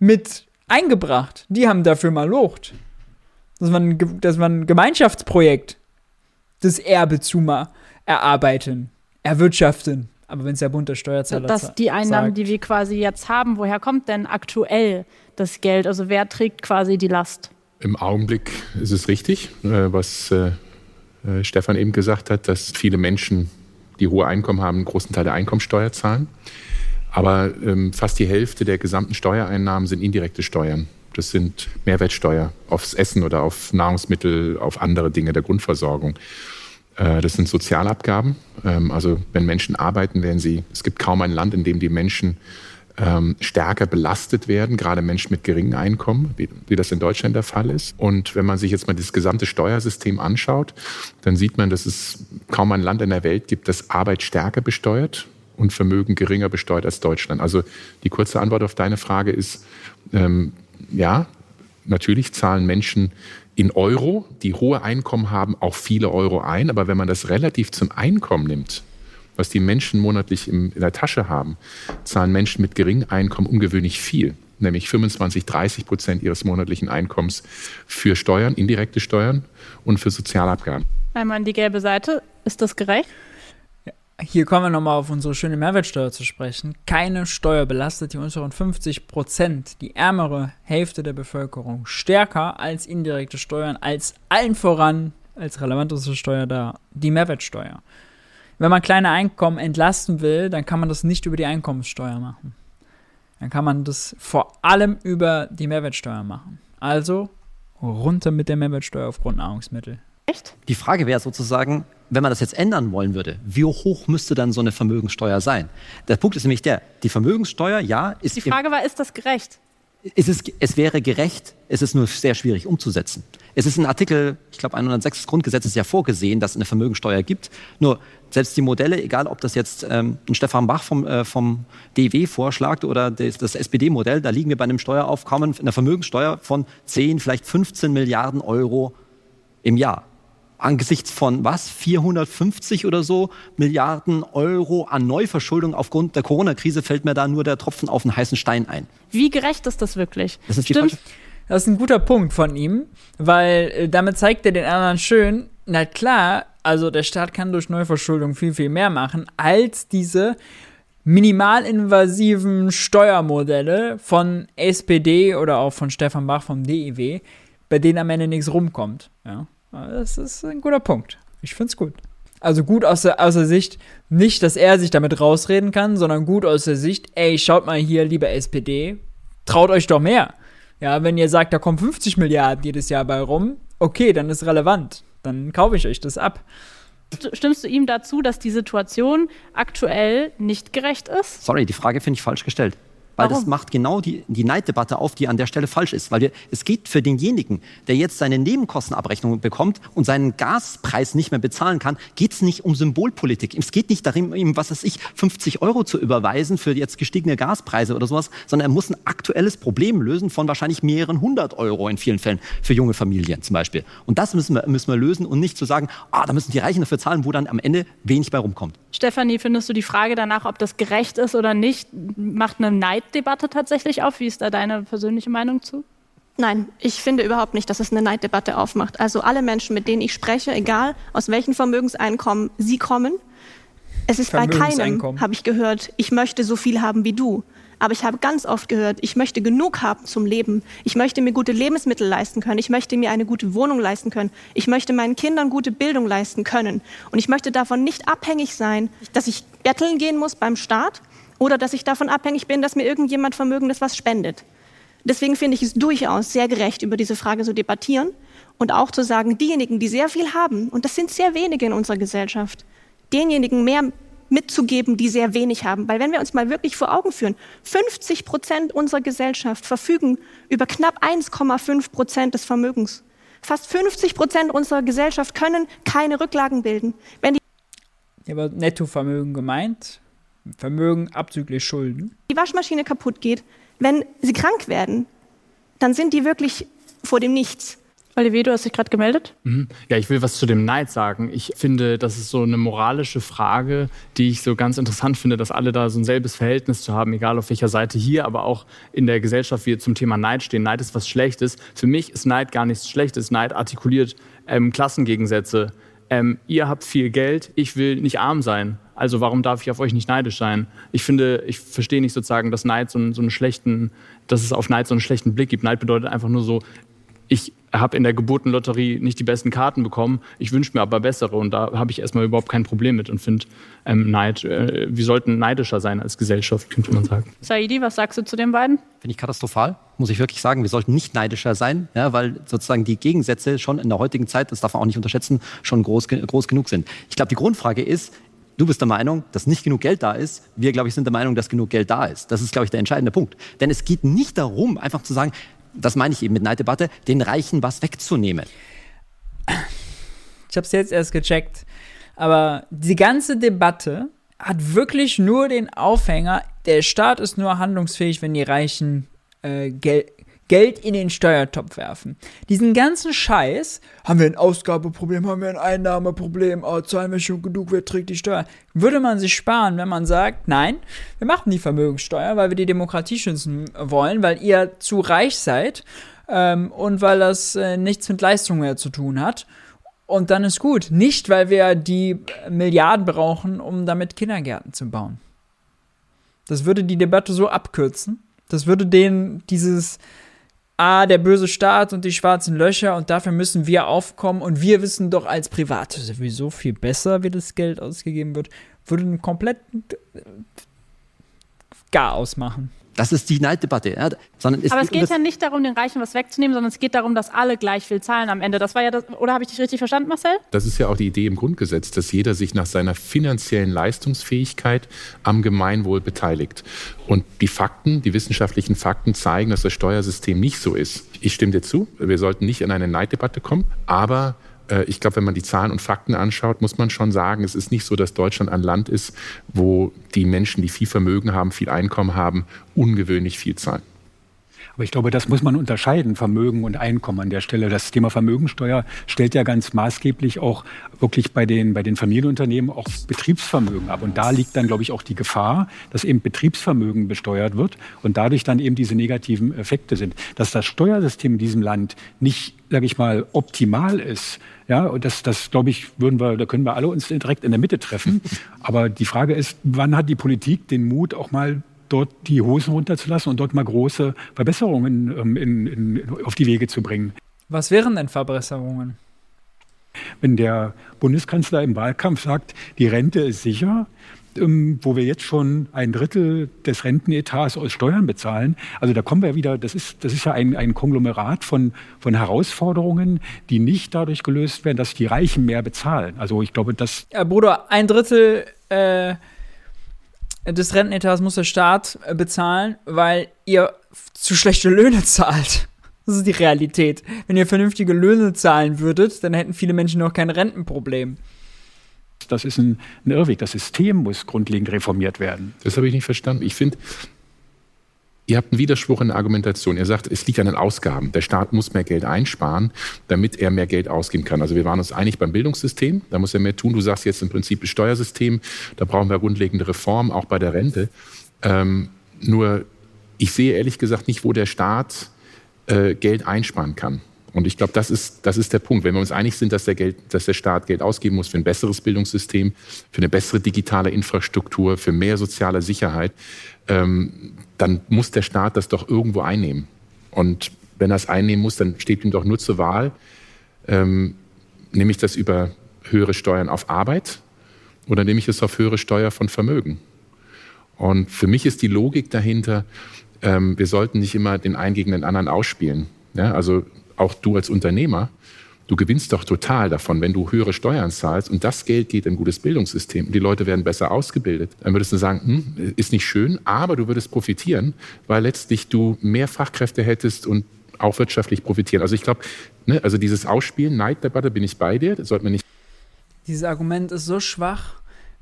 mit eingebracht. Die haben dafür mal locht. Das war ein, das war ein Gemeinschaftsprojekt. Das Erbe zu mal erarbeiten, erwirtschaften. Aber wenn es der Bund der Steuerzahler Dass die Einnahmen, sagt, die wir quasi jetzt haben, woher kommt denn aktuell das Geld? Also wer trägt quasi die Last? Im Augenblick ist es richtig, äh, was äh, äh, Stefan eben gesagt hat, dass viele Menschen, die hohe Einkommen haben, einen großen Teil der Einkommensteuer zahlen. Aber ähm, fast die Hälfte der gesamten Steuereinnahmen sind indirekte Steuern. Das sind Mehrwertsteuer aufs Essen oder auf Nahrungsmittel, auf andere Dinge der Grundversorgung. Das sind Sozialabgaben. Ähm, also wenn Menschen arbeiten, werden sie, es gibt kaum ein Land, in dem die Menschen ähm, stärker belastet werden, gerade Menschen mit geringem Einkommen, wie, wie, das in Deutschland der Fall ist. Und wenn man sich jetzt mal das gesamte Steuersystem anschaut, dann sieht man, dass es kaum ein Land in der Welt gibt, das Arbeit stärker besteuert und Vermögen geringer besteuert als Deutschland. Also die kurze Antwort auf deine Frage ist, ähm, ja, natürlich zahlen Menschen in Euro, die hohe Einkommen haben, auch viele Euro ein. Aber wenn man das relativ zum Einkommen nimmt, was die Menschen monatlich in der Tasche haben, zahlen Menschen mit geringem Einkommen ungewöhnlich viel, nämlich 25, 30 Prozent ihres monatlichen Einkommens für Steuern, indirekte Steuern und für Sozialabgaben. Einmal an die gelbe Seite. Ist das gerecht? Hier kommen wir nochmal auf unsere schöne Mehrwertsteuer zu sprechen. Keine Steuer belastet die unteren 50 Prozent, die ärmere Hälfte der Bevölkerung, stärker als indirekte Steuern, als allen voran, als relevanteste Steuer da, die Mehrwertsteuer. Wenn man kleine Einkommen entlasten will, dann kann man das nicht über die Einkommenssteuer machen. Dann kann man das vor allem über die Mehrwertsteuer machen. Also runter mit der Mehrwertsteuer auf Grundnahrungsmittel. Echt? Die Frage wäre sozusagen, wenn man das jetzt ändern wollen würde, wie hoch müsste dann so eine Vermögenssteuer sein? Der Punkt ist nämlich der, die Vermögenssteuer, ja, ist. Die Frage war, ist das gerecht? Es, ist, es wäre gerecht, es ist nur sehr schwierig umzusetzen. Es ist ein Artikel, ich glaube 106 des Grundgesetzes ja vorgesehen, dass es eine Vermögensteuer gibt. Nur selbst die Modelle, egal ob das jetzt ähm, ein Stefan Bach vom, äh, vom DW vorschlagt oder das, das SPD-Modell, da liegen wir bei einem Steueraufkommen, einer Vermögenssteuer von 10, vielleicht 15 Milliarden Euro im Jahr. Angesichts von was? 450 oder so Milliarden Euro an Neuverschuldung aufgrund der Corona-Krise fällt mir da nur der Tropfen auf den heißen Stein ein. Wie gerecht ist das wirklich? Das ist Stimmt. Das ist ein guter Punkt von ihm, weil äh, damit zeigt er den anderen schön, na klar, also der Staat kann durch Neuverschuldung viel, viel mehr machen, als diese minimalinvasiven Steuermodelle von SPD oder auch von Stefan Bach vom DIW, bei denen am Ende nichts rumkommt. Ja, das ist ein guter Punkt. Ich finde es gut. Also gut aus der, aus der Sicht, nicht, dass er sich damit rausreden kann, sondern gut aus der Sicht, ey, schaut mal hier, liebe SPD, traut euch doch mehr. Ja, wenn ihr sagt, da kommen 50 Milliarden jedes Jahr bei rum, okay, dann ist relevant. Dann kaufe ich euch das ab. Stimmst du ihm dazu, dass die Situation aktuell nicht gerecht ist? Sorry, die Frage finde ich falsch gestellt. Weil das Warum? macht genau die, die Neiddebatte auf, die an der Stelle falsch ist. Weil wir, es geht für denjenigen, der jetzt seine Nebenkostenabrechnung bekommt und seinen Gaspreis nicht mehr bezahlen kann, geht es nicht um Symbolpolitik. Es geht nicht darum, ihm, was weiß ich, 50 Euro zu überweisen für jetzt gestiegene Gaspreise oder sowas, sondern er muss ein aktuelles Problem lösen von wahrscheinlich mehreren hundert Euro in vielen Fällen für junge Familien zum Beispiel. Und das müssen wir, müssen wir lösen und nicht zu sagen, ah, da müssen die Reichen dafür zahlen, wo dann am Ende wenig bei rumkommt. Stefanie, findest du die Frage danach, ob das gerecht ist oder nicht, macht eine Neiddebatte tatsächlich auf? Wie ist da deine persönliche Meinung zu? Nein, ich finde überhaupt nicht, dass es eine Neiddebatte aufmacht. Also alle Menschen, mit denen ich spreche, egal aus welchen Vermögenseinkommen sie kommen, es ist bei keinem, habe ich gehört, ich möchte so viel haben wie du. Aber ich habe ganz oft gehört, ich möchte genug haben zum Leben. Ich möchte mir gute Lebensmittel leisten können. Ich möchte mir eine gute Wohnung leisten können. Ich möchte meinen Kindern gute Bildung leisten können. Und ich möchte davon nicht abhängig sein, dass ich betteln gehen muss beim Staat oder dass ich davon abhängig bin, dass mir irgendjemand Vermögendes was spendet. Deswegen finde ich es durchaus sehr gerecht, über diese Frage zu debattieren und auch zu sagen, diejenigen, die sehr viel haben, und das sind sehr wenige in unserer Gesellschaft, denjenigen mehr mitzugeben, die sehr wenig haben. Weil wenn wir uns mal wirklich vor Augen führen, 50 Prozent unserer Gesellschaft verfügen über knapp 1,5 Prozent des Vermögens. Fast 50 Prozent unserer Gesellschaft können keine Rücklagen bilden. Wenn die Hier wird Nettovermögen gemeint. Vermögen abzüglich Schulden. die Waschmaschine kaputt geht, wenn sie krank werden, dann sind die wirklich vor dem Nichts. Olivier, du hast dich gerade gemeldet. Mhm. Ja, ich will was zu dem Neid sagen. Ich finde, das ist so eine moralische Frage, die ich so ganz interessant finde, dass alle da so ein selbes Verhältnis zu haben, egal auf welcher Seite hier, aber auch in der Gesellschaft wir zum Thema Neid stehen. Neid ist was Schlechtes. Für mich ist Neid gar nichts Schlechtes. Neid artikuliert ähm, Klassengegensätze. Ähm, ihr habt viel Geld, ich will nicht arm sein. Also warum darf ich auf euch nicht neidisch sein? Ich finde, ich verstehe nicht sozusagen, dass Neid so einen, so einen schlechten, dass es auf Neid so einen schlechten Blick gibt. Neid bedeutet einfach nur so, ich habe in der Geburtenlotterie nicht die besten Karten bekommen, ich wünsche mir aber bessere und da habe ich erstmal überhaupt kein Problem mit und finde ähm, Neid, äh, wir sollten neidischer sein als Gesellschaft, könnte man sagen. Saidi, was sagst du zu den beiden? Finde ich katastrophal, muss ich wirklich sagen. Wir sollten nicht neidischer sein, ja, weil sozusagen die Gegensätze schon in der heutigen Zeit, das darf man auch nicht unterschätzen, schon groß, groß genug sind. Ich glaube, die Grundfrage ist, du bist der Meinung, dass nicht genug Geld da ist. Wir, glaube ich, sind der Meinung, dass genug Geld da ist. Das ist, glaube ich, der entscheidende Punkt. Denn es geht nicht darum, einfach zu sagen, das meine ich eben mit Neiddebatte, den Reichen was wegzunehmen. Ich habe es jetzt erst gecheckt. Aber die ganze Debatte hat wirklich nur den Aufhänger, der Staat ist nur handlungsfähig, wenn die Reichen äh, Gel Geld in den Steuertopf werfen. Diesen ganzen Scheiß, haben wir ein Ausgabeproblem, haben wir ein Einnahmeproblem, oh, zahlen wir schon genug, wer trägt die Steuer? Würde man sich sparen, wenn man sagt, nein, wir machen die Vermögenssteuer, weil wir die Demokratie schützen wollen, weil ihr zu reich seid ähm, und weil das äh, nichts mit Leistung mehr zu tun hat. Und dann ist gut. Nicht, weil wir die Milliarden brauchen, um damit Kindergärten zu bauen. Das würde die Debatte so abkürzen. Das würde denen dieses, ah, der böse Staat und die schwarzen Löcher und dafür müssen wir aufkommen und wir wissen doch als Private sowieso viel besser, wie das Geld ausgegeben wird, würde einen kompletten Gar ausmachen. Das ist die Neiddebatte. Ja, sondern Aber es um geht das- ja nicht darum, den Reichen was wegzunehmen, sondern es geht darum, dass alle gleich viel zahlen am Ende. Das war ja das, oder habe ich dich richtig verstanden, Marcel? Das ist ja auch die Idee im Grundgesetz, dass jeder sich nach seiner finanziellen Leistungsfähigkeit am Gemeinwohl beteiligt. Und die Fakten, die wissenschaftlichen Fakten zeigen, dass das Steuersystem nicht so ist. Ich stimme dir zu, wir sollten nicht in eine Neiddebatte kommen, aber ich glaube, wenn man die Zahlen und Fakten anschaut, muss man schon sagen, es ist nicht so, dass Deutschland ein Land ist, wo die Menschen, die viel Vermögen haben, viel Einkommen haben, ungewöhnlich viel zahlen. Aber ich glaube, das muss man unterscheiden, Vermögen und Einkommen an der Stelle. Das Thema Vermögensteuer stellt ja ganz maßgeblich auch wirklich bei den, bei den Familienunternehmen auch Betriebsvermögen ab. Und da liegt dann, glaube ich, auch die Gefahr, dass eben Betriebsvermögen besteuert wird und dadurch dann eben diese negativen Effekte sind. Dass das Steuersystem in diesem Land nicht, sage ich mal, optimal ist, ja, und das, das glaube ich, würden wir, da können wir alle uns direkt in der Mitte treffen. Aber die Frage ist, wann hat die Politik den Mut, auch mal dort die Hosen runterzulassen und dort mal große Verbesserungen ähm, in, in, auf die Wege zu bringen. Was wären denn Verbesserungen? Wenn der Bundeskanzler im Wahlkampf sagt, die Rente ist sicher, wo wir jetzt schon ein Drittel des Rentenetats aus Steuern bezahlen. Also da kommen wir wieder, das ist, das ist ja ein, ein Konglomerat von, von Herausforderungen, die nicht dadurch gelöst werden, dass die Reichen mehr bezahlen. Also ich glaube, das. Ja, Bruder, ein Drittel äh, des Rentenetats muss der Staat äh, bezahlen, weil ihr zu schlechte Löhne zahlt. Das ist die Realität. Wenn ihr vernünftige Löhne zahlen würdet, dann hätten viele Menschen noch kein Rentenproblem. Das ist ein, ein Irrweg. Das System muss grundlegend reformiert werden. Das habe ich nicht verstanden. Ich finde, ihr habt einen Widerspruch in der Argumentation. Ihr sagt, es liegt an den Ausgaben. Der Staat muss mehr Geld einsparen, damit er mehr Geld ausgeben kann. Also wir waren uns einig beim Bildungssystem, da muss er mehr tun. Du sagst jetzt im Prinzip das Steuersystem, da brauchen wir grundlegende Reformen, auch bei der Rente. Ähm, nur ich sehe ehrlich gesagt nicht, wo der Staat äh, Geld einsparen kann. Und ich glaube, das ist, das ist der Punkt. Wenn wir uns einig sind, dass der, Geld, dass der Staat Geld ausgeben muss für ein besseres Bildungssystem, für eine bessere digitale Infrastruktur, für mehr soziale Sicherheit, ähm, dann muss der Staat das doch irgendwo einnehmen. Und wenn er es einnehmen muss, dann steht ihm doch nur zur Wahl, ähm, nehme ich das über höhere Steuern auf Arbeit oder nehme ich es auf höhere Steuer von Vermögen? Und für mich ist die Logik dahinter, ähm, wir sollten nicht immer den einen gegen den anderen ausspielen. Ja, also auch du als Unternehmer, du gewinnst doch total davon, wenn du höhere Steuern zahlst und das Geld geht in ein gutes Bildungssystem und die Leute werden besser ausgebildet. Dann würdest du sagen, hm, ist nicht schön, aber du würdest profitieren, weil letztlich du mehr Fachkräfte hättest und auch wirtschaftlich profitieren. Also ich glaube, ne, also dieses Ausspielen, Neiddebatte, bin ich bei dir, das sollte man nicht. Dieses Argument ist so schwach,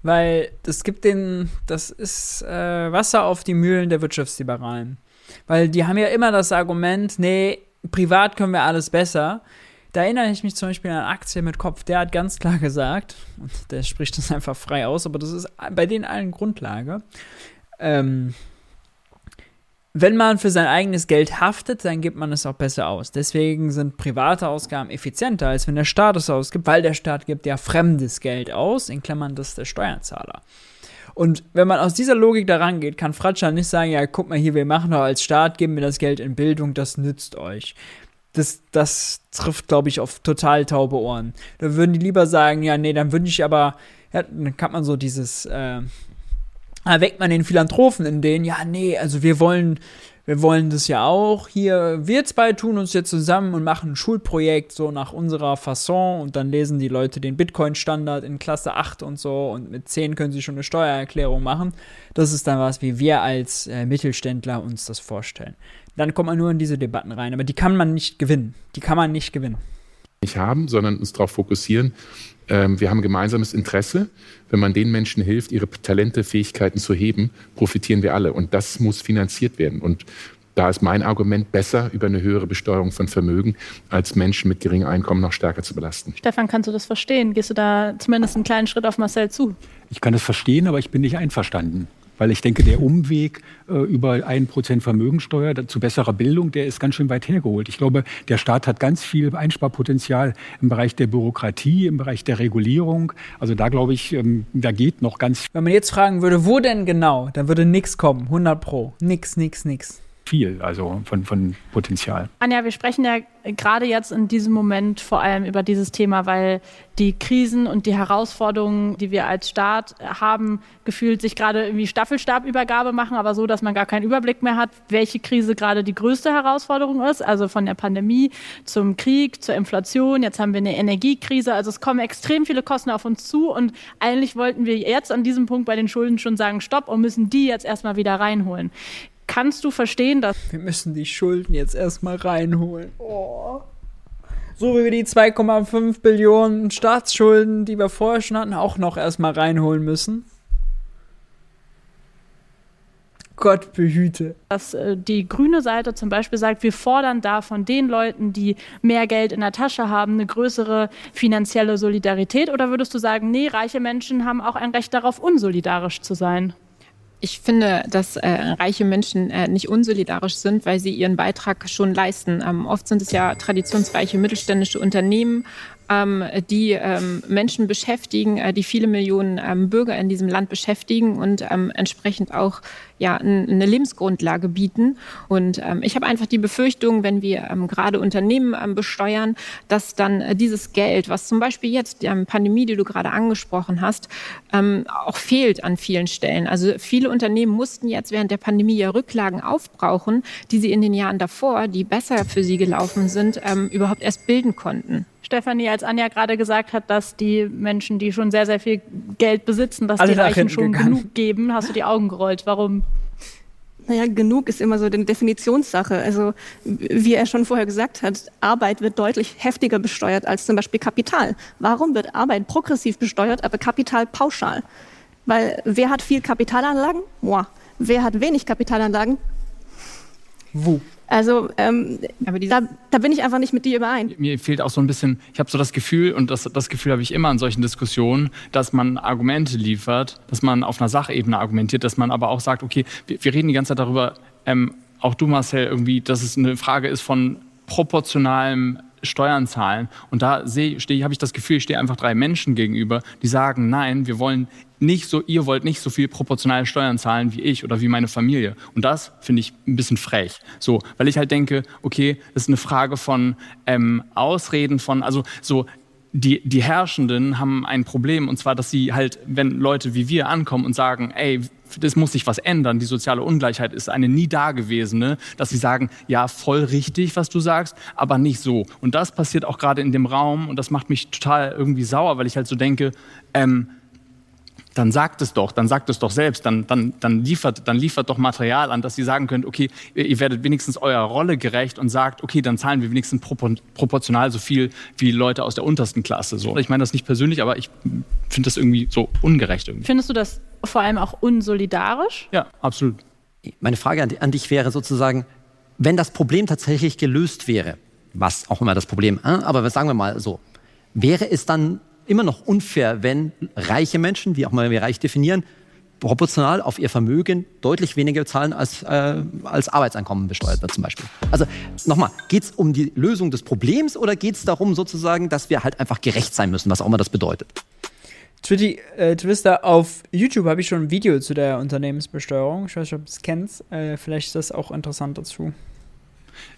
weil das gibt den, das ist äh, Wasser auf die Mühlen der Wirtschaftsliberalen. Weil die haben ja immer das Argument, nee, privat können wir alles besser. Da erinnere ich mich zum Beispiel an Aktien mit Kopf, der hat ganz klar gesagt, und der spricht das einfach frei aus, aber das ist bei denen allen Grundlage. Ähm, wenn man für sein eigenes Geld haftet, dann gibt man es auch besser aus. Deswegen sind private Ausgaben effizienter, als wenn der Staat es ausgibt, weil der Staat gibt ja fremdes Geld aus, in Klammern das der Steuerzahler. Und wenn man aus dieser Logik da rangeht, kann Fratscher nicht sagen, ja, guck mal hier, wir machen doch als Staat, geben wir das Geld in Bildung, das nützt euch. Das, das trifft, glaube ich, auf total taube Ohren. Da würden die lieber sagen, ja, nee, dann wünsche ich aber, ja, dann kann man so dieses, äh, erweckt man den Philanthropen in denen, ja, nee, also wir wollen, wir wollen das ja auch. Hier, wir zwei tun uns jetzt zusammen und machen ein Schulprojekt so nach unserer Fasson und dann lesen die Leute den Bitcoin-Standard in Klasse 8 und so und mit 10 können sie schon eine Steuererklärung machen. Das ist dann was, wie wir als äh, Mittelständler uns das vorstellen. Dann kommt man nur in diese Debatten rein, aber die kann man nicht gewinnen. Die kann man nicht gewinnen. Nicht haben, sondern uns darauf fokussieren, ähm, wir haben ein gemeinsames Interesse. Wenn man den Menschen hilft, ihre Talente, Fähigkeiten zu heben, profitieren wir alle. Und das muss finanziert werden. Und da ist mein Argument besser über eine höhere Besteuerung von Vermögen, als Menschen mit geringem Einkommen noch stärker zu belasten. Stefan, kannst du das verstehen? Gehst du da zumindest einen kleinen Schritt auf Marcel zu? Ich kann das verstehen, aber ich bin nicht einverstanden. Weil ich denke, der Umweg äh, über ein Prozent Vermögensteuer zu besserer Bildung, der ist ganz schön weit hergeholt. Ich glaube, der Staat hat ganz viel Einsparpotenzial im Bereich der Bürokratie, im Bereich der Regulierung. Also da glaube ich, ähm, da geht noch ganz Wenn man jetzt fragen würde, wo denn genau, dann würde nichts kommen. 100 Pro. Nix, nix, nix viel, also von, von Potenzial. Anja, wir sprechen ja gerade jetzt in diesem Moment vor allem über dieses Thema, weil die Krisen und die Herausforderungen, die wir als Staat haben, gefühlt sich gerade irgendwie Staffelstabübergabe machen, aber so, dass man gar keinen Überblick mehr hat, welche Krise gerade die größte Herausforderung ist. Also von der Pandemie zum Krieg, zur Inflation. Jetzt haben wir eine Energiekrise. Also es kommen extrem viele Kosten auf uns zu und eigentlich wollten wir jetzt an diesem Punkt bei den Schulden schon sagen, stopp und müssen die jetzt erstmal wieder reinholen. Kannst du verstehen, dass. Wir müssen die Schulden jetzt erstmal reinholen. Oh. So wie wir die 2,5 Billionen Staatsschulden, die wir vorher schon hatten, auch noch erstmal reinholen müssen. Gott behüte. Dass äh, die grüne Seite zum Beispiel sagt, wir fordern da von den Leuten, die mehr Geld in der Tasche haben, eine größere finanzielle Solidarität? Oder würdest du sagen, nee, reiche Menschen haben auch ein Recht darauf, unsolidarisch zu sein? Ich finde, dass äh, reiche Menschen äh, nicht unsolidarisch sind, weil sie ihren Beitrag schon leisten. Ähm, oft sind es ja traditionsreiche mittelständische Unternehmen, ähm, die ähm, Menschen beschäftigen, äh, die viele Millionen ähm, Bürger in diesem Land beschäftigen und ähm, entsprechend auch ja, eine Lebensgrundlage bieten. Und ähm, ich habe einfach die Befürchtung, wenn wir ähm, gerade Unternehmen besteuern, dass dann äh, dieses Geld, was zum Beispiel jetzt die Pandemie, die du gerade angesprochen hast, auch fehlt an vielen Stellen. Also viele Unternehmen mussten jetzt während der Pandemie ja Rücklagen aufbrauchen, die sie in den Jahren davor, die besser für sie gelaufen sind, überhaupt erst bilden konnten. Stefanie, als Anja gerade gesagt hat, dass die Menschen, die schon sehr, sehr viel Geld besitzen, dass Alle die Reichen schon gegangen. genug geben, hast du die Augen gerollt. Warum? Naja, genug ist immer so eine Definitionssache. Also, wie er schon vorher gesagt hat, Arbeit wird deutlich heftiger besteuert als zum Beispiel Kapital. Warum wird Arbeit progressiv besteuert, aber Kapital pauschal? Weil wer hat viel Kapitalanlagen? Moi. Wer hat wenig Kapitalanlagen? Wo? Also, ähm, da, da bin ich einfach nicht mit dir überein. Mir fehlt auch so ein bisschen, ich habe so das Gefühl, und das, das Gefühl habe ich immer in solchen Diskussionen, dass man Argumente liefert, dass man auf einer Sachebene argumentiert, dass man aber auch sagt, okay, wir, wir reden die ganze Zeit darüber, ähm, auch du Marcel, irgendwie, dass es eine Frage ist von proportionalem Steuern zahlen. Und da sehe, stehe, habe ich das Gefühl, ich stehe einfach drei Menschen gegenüber, die sagen, nein, wir wollen nicht so, ihr wollt nicht so viel proportionale Steuern zahlen wie ich oder wie meine Familie. Und das finde ich ein bisschen frech. So, weil ich halt denke, okay, das ist eine Frage von ähm, Ausreden von, also so, die, die Herrschenden haben ein Problem, und zwar, dass sie halt, wenn Leute wie wir ankommen und sagen, ey, das muss sich was ändern, die soziale Ungleichheit ist eine nie dagewesene, dass sie sagen, ja, voll richtig, was du sagst, aber nicht so. Und das passiert auch gerade in dem Raum und das macht mich total irgendwie sauer, weil ich halt so denke, ähm, dann sagt es doch, dann sagt es doch selbst, dann, dann, dann, liefert, dann liefert doch Material an, dass Sie sagen könnt, okay, ihr werdet wenigstens eurer Rolle gerecht und sagt, okay, dann zahlen wir wenigstens propor proportional so viel wie Leute aus der untersten Klasse. So. Ich meine das nicht persönlich, aber ich finde das irgendwie so ungerecht irgendwie. Findest du das vor allem auch unsolidarisch? Ja, absolut. Meine Frage an, an dich wäre sozusagen, wenn das Problem tatsächlich gelöst wäre, was auch immer das Problem, äh, aber sagen wir mal so, wäre es dann immer noch unfair, wenn reiche Menschen, wie auch mal wir reich definieren, proportional auf ihr Vermögen deutlich weniger zahlen als, äh, als Arbeitseinkommen besteuert wird zum Beispiel. Also nochmal, geht es um die Lösung des Problems oder geht es darum sozusagen, dass wir halt einfach gerecht sein müssen, was auch immer das bedeutet? Twitty, äh, Twister, auf YouTube habe ich schon ein Video zu der Unternehmensbesteuerung. Ich weiß nicht, ob du es kennst. Äh, vielleicht ist das auch interessant dazu.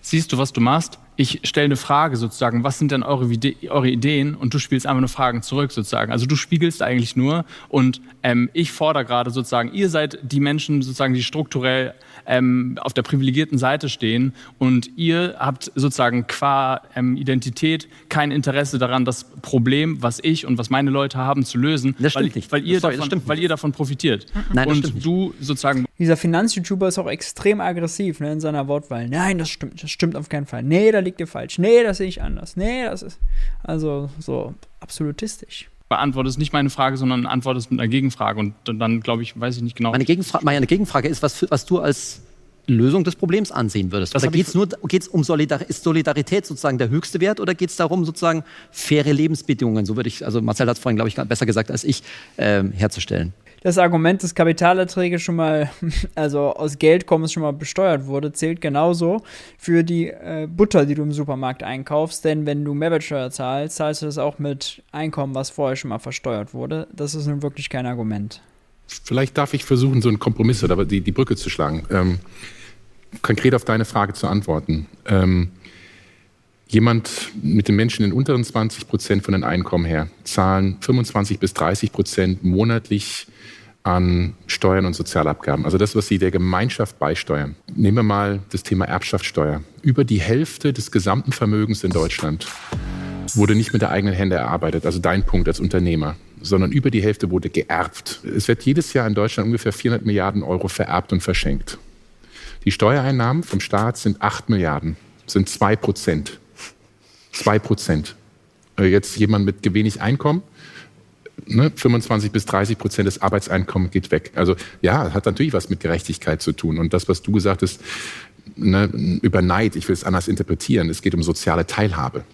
Siehst du, was du machst? Ich stelle eine Frage sozusagen, was sind denn eure, eure Ideen? Und du spielst einfach nur Fragen zurück sozusagen. Also du spiegelst eigentlich nur und ähm, ich fordere gerade sozusagen, ihr seid die Menschen sozusagen, die strukturell ähm, auf der privilegierten Seite stehen und ihr habt sozusagen qua ähm, Identität kein Interesse daran, das Problem, was ich und was meine Leute haben, zu lösen, Das stimmt weil, nicht. weil, ihr Sorry, das davon, stimmt weil ihr davon profitiert. Nein, das und stimmt nicht. du sozusagen Dieser Finanz-YouTuber ist auch extrem aggressiv ne, in seiner Wortwahl. Nein, das stimmt, das stimmt auf keinen Fall. Nee, da liegt ihr falsch. Nee, das sehe ich anders. Nee, das ist. Also so absolutistisch. beantwortest nicht meine Frage, sondern antwortest mit einer Gegenfrage. Und dann, glaube ich, weiß ich nicht genau. Meine, Gegenfra meine Gegenfrage ist, was, was du als Lösung des Problems ansehen würdest. Das ich geht es nur geht's um Solidar ist Solidarität sozusagen der höchste Wert oder geht es darum, sozusagen faire Lebensbedingungen, so würde ich, also Marcel hat es vorhin, glaube ich, besser gesagt als ich, ähm, herzustellen? Das Argument, dass Kapitalerträge schon mal, also aus Geld kommen, es schon mal besteuert wurde, zählt genauso für die äh, Butter, die du im Supermarkt einkaufst. Denn wenn du Mehrwertsteuer zahlst, zahlst du das auch mit Einkommen, was vorher schon mal versteuert wurde. Das ist nun wirklich kein Argument. Vielleicht darf ich versuchen, so einen Kompromiss oder die, die Brücke zu schlagen. Ähm, konkret auf deine Frage zu antworten. Ähm, jemand mit den Menschen in unteren 20 Prozent von den Einkommen her zahlen 25 bis 30 Prozent monatlich an Steuern und Sozialabgaben. Also das, was sie der Gemeinschaft beisteuern. Nehmen wir mal das Thema Erbschaftssteuer. Über die Hälfte des gesamten Vermögens in Deutschland wurde nicht mit der eigenen Hände erarbeitet, also dein Punkt als Unternehmer, sondern über die Hälfte wurde geerbt. Es wird jedes Jahr in Deutschland ungefähr 400 Milliarden Euro vererbt und verschenkt. Die Steuereinnahmen vom Staat sind 8 Milliarden, sind 2 Prozent. 2 Prozent. Äh, Jetzt jemand mit wenig Einkommen, ne, 25 bis 30 Prozent des Arbeitseinkommens geht weg. Also ja, hat natürlich was mit Gerechtigkeit zu tun. Und das, was du gesagt hast, ne, über Neid, ich will es anders interpretieren, es geht um soziale Teilhabe.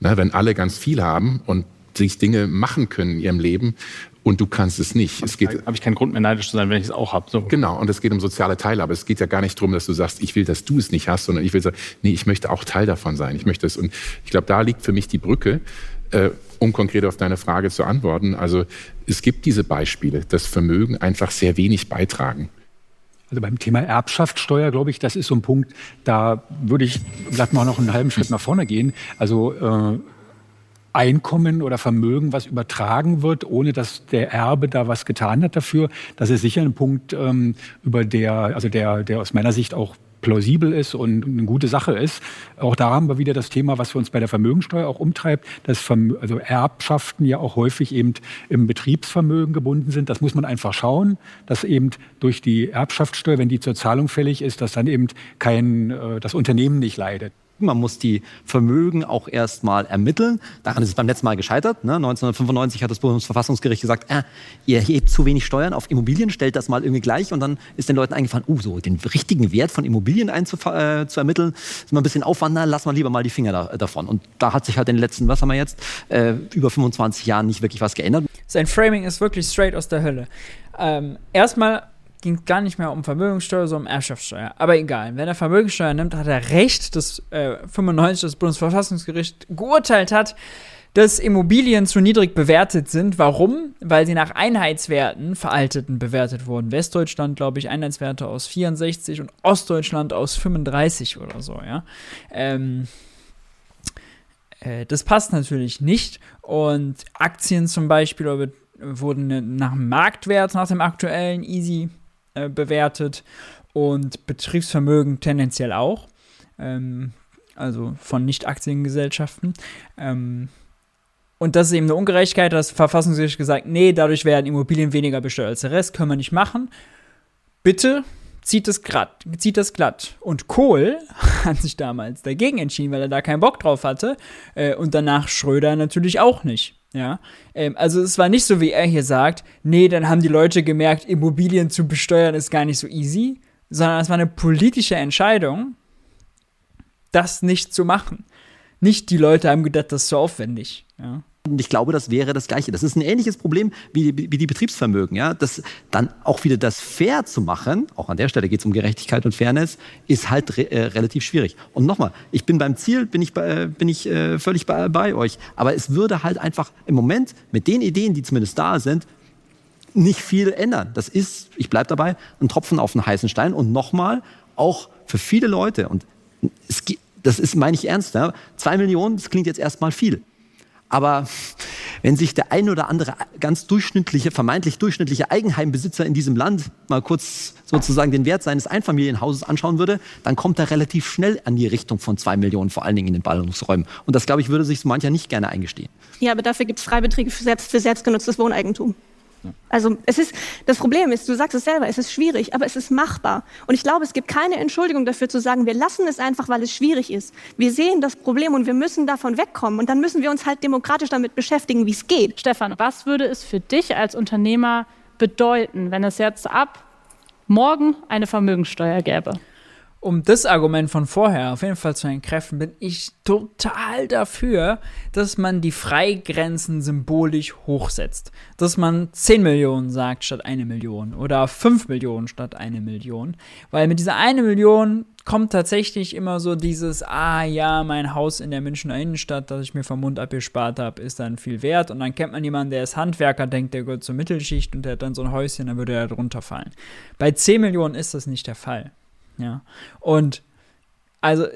Ne, wenn alle ganz viel haben und sich Dinge machen können in ihrem Leben und du kannst es nicht. Es geht, habe ich keinen Grund mehr neidisch zu sein, wenn ich es auch habe. So. Genau, und es geht um soziale Teilhabe. Es geht ja gar nicht darum, dass du sagst, ich will, dass du es nicht hast, sondern ich will sagen, nee, ich möchte auch Teil davon sein. Ich möchte es. Und ich glaube, da liegt für mich die Brücke. Äh, um konkret auf deine Frage zu antworten, also es gibt diese Beispiele, dass Vermögen einfach sehr wenig beitragen. Also beim Thema Erbschaftssteuer, glaube ich, das ist so ein Punkt, da würde ich glatt mal noch einen halben Schritt nach vorne gehen. Also äh, Einkommen oder Vermögen, was übertragen wird, ohne dass der Erbe da was getan hat dafür, das ist sicher ein Punkt, ähm, über der, also der, der aus meiner Sicht auch plausibel ist und eine gute Sache ist. Auch da haben wir wieder das Thema, was für uns bei der Vermögensteuer auch umtreibt, dass also Erbschaften ja auch häufig eben im Betriebsvermögen gebunden sind. Das muss man einfach schauen, dass eben durch die Erbschaftssteuer, wenn die zur Zahlung fällig ist, dass dann eben kein, äh, das Unternehmen nicht leidet. Man muss die Vermögen auch erstmal ermitteln. Daran ist es beim letzten Mal gescheitert. Ne? 1995 hat das Bundesverfassungsgericht gesagt, äh, ihr hebt zu wenig Steuern auf Immobilien, stellt das mal irgendwie gleich. Und dann ist den Leuten eingefallen, uh, so den richtigen Wert von Immobilien äh, zu ermitteln, ist mal ein bisschen Aufwand, na, lass mal lieber mal die Finger da, davon. Und da hat sich halt in den letzten, was haben wir jetzt, äh, über 25 Jahren nicht wirklich was geändert. Sein Framing ist wirklich straight aus der Hölle. Ähm, erstmal ging gar nicht mehr um Vermögenssteuer, sondern um Erbschaftssteuer. Aber egal, wenn er Vermögenssteuer nimmt, hat er recht, dass äh, 95 das Bundesverfassungsgericht geurteilt hat, dass Immobilien zu niedrig bewertet sind. Warum? Weil sie nach Einheitswerten, veralteten, bewertet wurden. Westdeutschland, glaube ich, Einheitswerte aus 64 und Ostdeutschland aus 35 oder so, ja. Ähm, äh, das passt natürlich nicht. Und Aktien zum Beispiel wurden nach dem Marktwert, nach dem aktuellen Easy äh, bewertet und Betriebsvermögen tendenziell auch. Ähm, also von Nicht-Aktiengesellschaften. Ähm, und das ist eben eine Ungerechtigkeit, das Verfassungsgericht gesagt, nee, dadurch werden Immobilien weniger besteuert als der Rest, können wir nicht machen. Bitte zieht das glatt. Zieht das glatt. Und Kohl hat sich damals dagegen entschieden, weil er da keinen Bock drauf hatte. Äh, und danach Schröder natürlich auch nicht. Ja, ähm, also es war nicht so, wie er hier sagt, nee, dann haben die Leute gemerkt, Immobilien zu besteuern ist gar nicht so easy, sondern es war eine politische Entscheidung, das nicht zu machen. Nicht die Leute haben gedacht, das ist so aufwendig. Ja. Und ich glaube, das wäre das Gleiche. Das ist ein ähnliches Problem wie, wie die Betriebsvermögen. Ja? Das dann auch wieder das fair zu machen, auch an der Stelle geht es um Gerechtigkeit und Fairness, ist halt re äh, relativ schwierig. Und nochmal, ich bin beim Ziel, bin ich, bei, bin ich äh, völlig bei, bei euch. Aber es würde halt einfach im Moment mit den Ideen, die zumindest da sind, nicht viel ändern. Das ist, ich bleibe dabei, ein Tropfen auf einen heißen Stein. Und nochmal, auch für viele Leute, und es, das ist, meine ich ernst, ja? zwei Millionen, das klingt jetzt erstmal viel. Aber wenn sich der ein oder andere ganz durchschnittliche, vermeintlich durchschnittliche Eigenheimbesitzer in diesem Land mal kurz sozusagen den Wert seines Einfamilienhauses anschauen würde, dann kommt er relativ schnell an die Richtung von zwei Millionen, vor allen Dingen in den Ballungsräumen. Und das, glaube ich, würde sich so mancher nicht gerne eingestehen. Ja, aber dafür gibt es Freibeträge für, selbst, für selbstgenutztes Wohneigentum. Also es ist, das Problem ist, du sagst es selber, es ist schwierig, aber es ist machbar. Und ich glaube, es gibt keine Entschuldigung dafür zu sagen, wir lassen es einfach, weil es schwierig ist. Wir sehen das Problem und wir müssen davon wegkommen. Und dann müssen wir uns halt demokratisch damit beschäftigen, wie es geht. Stefan, was würde es für dich als Unternehmer bedeuten, wenn es jetzt ab morgen eine Vermögensteuer gäbe? Um das Argument von vorher auf jeden Fall zu entkräften, bin ich total dafür, dass man die Freigrenzen symbolisch hochsetzt. Dass man 10 Millionen sagt statt eine Million oder 5 Millionen statt eine Million. Weil mit dieser eine Million kommt tatsächlich immer so dieses, ah ja, mein Haus in der Münchner Innenstadt, das ich mir vom Mund abgespart habe, ist dann viel wert. Und dann kennt man jemanden, der ist Handwerker, denkt, der gehört zur Mittelschicht und der hat dann so ein Häuschen, dann würde er drunter fallen. Bei 10 Millionen ist das nicht der Fall. Ja. Und also,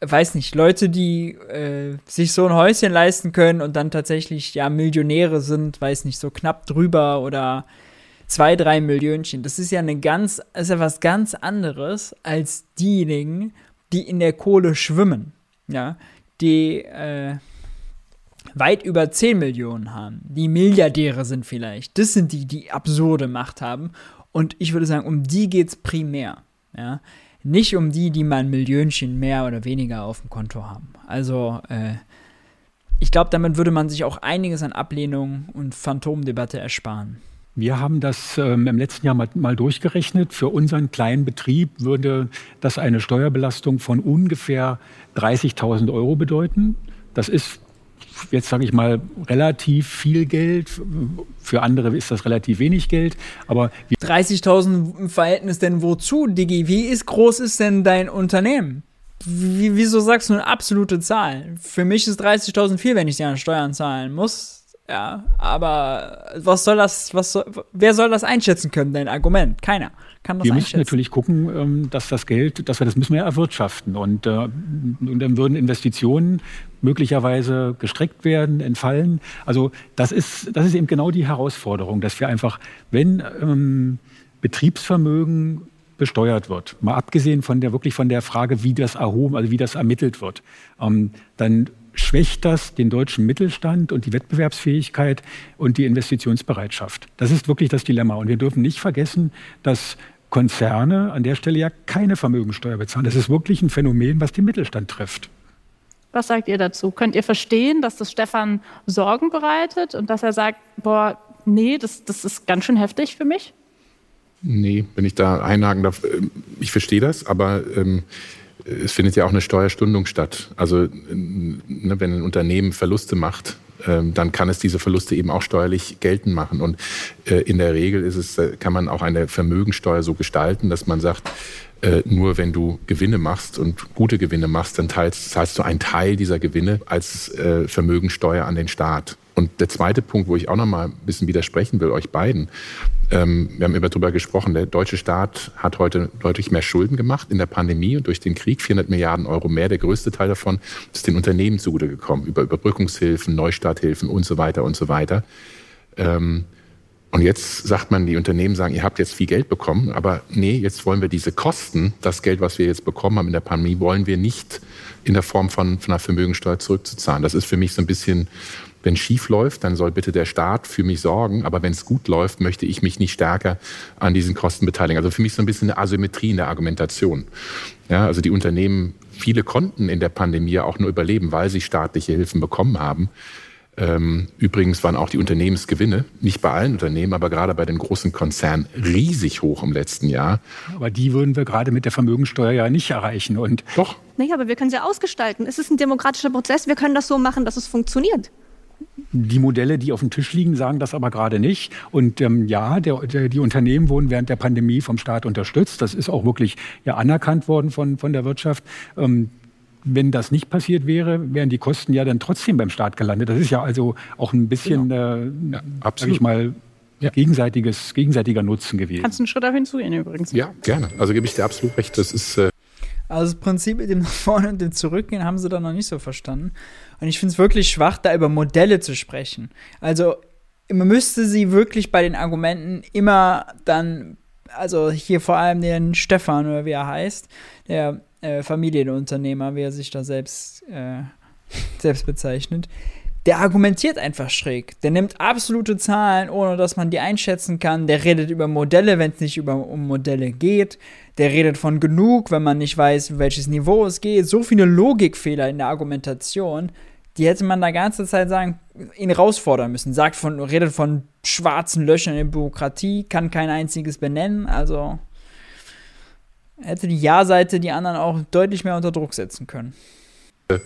weiß nicht, Leute, die äh, sich so ein Häuschen leisten können und dann tatsächlich ja Millionäre sind, weiß nicht, so knapp drüber oder zwei, drei Millionchen. Das ist ja eine ganz, ist ja was ganz anderes als diejenigen, die in der Kohle schwimmen. Ja, die äh, weit über 10 Millionen haben, die Milliardäre sind vielleicht. Das sind die, die absurde Macht haben. Und ich würde sagen, um die geht es primär. Ja? Nicht um die, die mal ein Millionchen mehr oder weniger auf dem Konto haben. Also, äh, ich glaube, damit würde man sich auch einiges an Ablehnung und Phantomdebatte ersparen. Wir haben das ähm, im letzten Jahr mal, mal, durchgerechnet. Für unseren kleinen Betrieb würde das eine Steuerbelastung von ungefähr 30.000 Euro bedeuten. Das ist jetzt sage ich mal, relativ viel Geld. Für andere ist das relativ wenig Geld. Aber 30.000 im Verhältnis denn wozu, Digi? Wie ist groß ist denn dein Unternehmen? wie, wieso sagst du eine absolute Zahl? Für mich ist 30.000 viel, wenn ich sie an Steuern zahlen muss. Ja, aber was soll das, was soll, wer soll das einschätzen können, dein Argument? Keiner kann das wir müssen natürlich gucken, ähm, dass das Geld, dass wir das müssen wir erwirtschaften und, äh, und dann würden Investitionen möglicherweise gestreckt werden, entfallen. Also das ist, das ist eben genau die Herausforderung, dass wir einfach, wenn ähm, Betriebsvermögen besteuert wird, mal abgesehen von der wirklich von der Frage, wie das erhoben, also wie das ermittelt wird, ähm, dann schwächt das den deutschen Mittelstand und die Wettbewerbsfähigkeit und die Investitionsbereitschaft. Das ist wirklich das Dilemma. Und wir dürfen nicht vergessen, dass Konzerne an der Stelle ja keine Vermögensteuer bezahlen. Das ist wirklich ein Phänomen, was den Mittelstand trifft. Was sagt ihr dazu? Könnt ihr verstehen, dass das Stefan Sorgen bereitet und dass er sagt, boah, nee, das, das ist ganz schön heftig für mich? Nee, wenn ich da einhaken darf, ähm, ich verstehe das, aber ähm, es findet ja auch eine Steuerstundung statt. Also ne, wenn ein Unternehmen Verluste macht, ähm, dann kann es diese Verluste eben auch steuerlich geltend machen. Und äh, in der Regel ist es, äh, kann man auch eine Vermögensteuer so gestalten, dass man sagt, äh, nur wenn du Gewinne machst und gute Gewinne machst, dann teilst, zahlst du einen Teil dieser Gewinne als Vermögensteuer an den Staat. Und der zweite Punkt, wo ich auch noch mal ein bisschen widersprechen will, euch beiden. Ähm, wir haben immer darüber gesprochen, der deutsche Staat hat heute deutlich mehr Schulden gemacht in der Pandemie und durch den Krieg 400 Milliarden Euro mehr. Der größte Teil davon ist den Unternehmen zugute gekommen, über Überbrückungshilfen, Neustarthilfen und so weiter und so weiter. Ähm, und jetzt sagt man, die Unternehmen sagen, ihr habt jetzt viel Geld bekommen, aber nee, jetzt wollen wir diese Kosten, das Geld, was wir jetzt bekommen haben in der Pandemie, wollen wir nicht in der Form von, von einer Vermögensteuer zurückzuzahlen. Das ist für mich so ein bisschen wenn schief läuft, dann soll bitte der Staat für mich sorgen. Aber wenn es gut läuft, möchte ich mich nicht stärker an diesen Kosten beteiligen. Also für mich so ein bisschen eine Asymmetrie in der Argumentation. Ja, also die Unternehmen, viele konnten in der Pandemie auch nur überleben, weil sie staatliche Hilfen bekommen haben. Ähm, übrigens waren auch die Unternehmensgewinne, nicht bei allen Unternehmen, aber gerade bei den großen Konzernen riesig hoch im letzten Jahr. Aber die würden wir gerade mit der Vermögensteuer ja nicht erreichen. Und Doch. Naja, aber wir können sie ausgestalten. Es ist ein demokratischer Prozess. Wir können das so machen, dass es funktioniert. Die Modelle, die auf dem Tisch liegen, sagen das aber gerade nicht. Und ähm, ja, der, der, die Unternehmen wurden während der Pandemie vom Staat unterstützt. Das ist auch wirklich ja, anerkannt worden von, von der Wirtschaft. Ähm, wenn das nicht passiert wäre, wären die Kosten ja dann trotzdem beim Staat gelandet. Das ist ja also auch ein bisschen, genau. äh, ja, sag ich mal, ja. gegenseitiges, gegenseitiger Nutzen gewesen. Kannst du einen Schritt auf hinzugehen übrigens? Ja, gerne. Also gebe ich dir absolut recht. Das ist äh also das Prinzip mit dem nach vorne und dem Zurückgehen haben sie da noch nicht so verstanden. Und ich finde es wirklich schwach, da über Modelle zu sprechen. Also man müsste sie wirklich bei den Argumenten immer dann, also hier vor allem den Stefan oder wie er heißt, der äh, Familienunternehmer, wie er sich da selbst, äh, selbst bezeichnet, der argumentiert einfach schräg. Der nimmt absolute Zahlen, ohne dass man die einschätzen kann. Der redet über Modelle, wenn es nicht über, um Modelle geht. Der redet von genug, wenn man nicht weiß, welches Niveau es geht. So viele Logikfehler in der Argumentation, die hätte man da ganze Zeit sagen, ihn herausfordern müssen. Sagt von, redet von schwarzen Löchern in Bürokratie, kann kein einziges benennen. Also hätte die Ja-Seite die anderen auch deutlich mehr unter Druck setzen können. Äh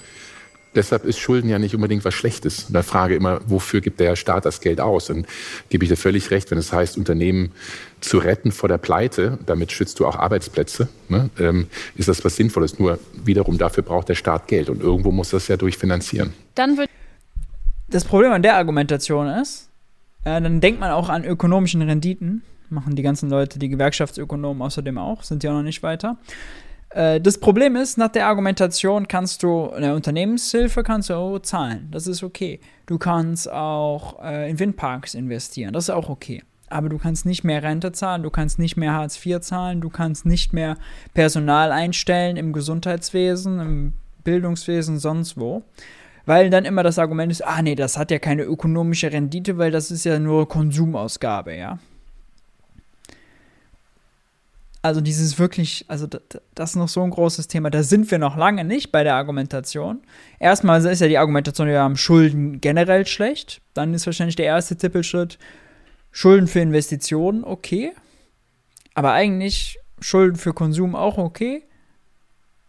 Deshalb ist Schulden ja nicht unbedingt was Schlechtes. Da frage immer, wofür gibt der Staat das Geld aus? Und gebe ich dir völlig recht, wenn es heißt, Unternehmen zu retten vor der Pleite, damit schützt du auch Arbeitsplätze, ne, ähm, ist das was Sinnvolles. Nur wiederum dafür braucht der Staat Geld und irgendwo muss das ja durchfinanzieren. Dann wird das Problem an der Argumentation ist, äh, dann denkt man auch an ökonomischen Renditen. Machen die ganzen Leute, die Gewerkschaftsökonomen außerdem auch, sind ja noch nicht weiter. Äh, das Problem ist, nach der Argumentation kannst du eine Unternehmenshilfe kannst du zahlen. Das ist okay. Du kannst auch äh, in Windparks investieren. Das ist auch okay. Aber du kannst nicht mehr Rente zahlen, du kannst nicht mehr Hartz IV zahlen, du kannst nicht mehr Personal einstellen im Gesundheitswesen, im Bildungswesen, sonst wo. Weil dann immer das Argument ist, ah nee, das hat ja keine ökonomische Rendite, weil das ist ja nur Konsumausgabe, ja. Also dieses wirklich, also das, ist noch so ein großes Thema. Da sind wir noch lange nicht bei der Argumentation. Erstmal ist ja die Argumentation, wir haben Schulden generell schlecht. Dann ist wahrscheinlich der erste Tippelschritt Schulden für Investitionen, okay. Aber eigentlich Schulden für Konsum auch okay.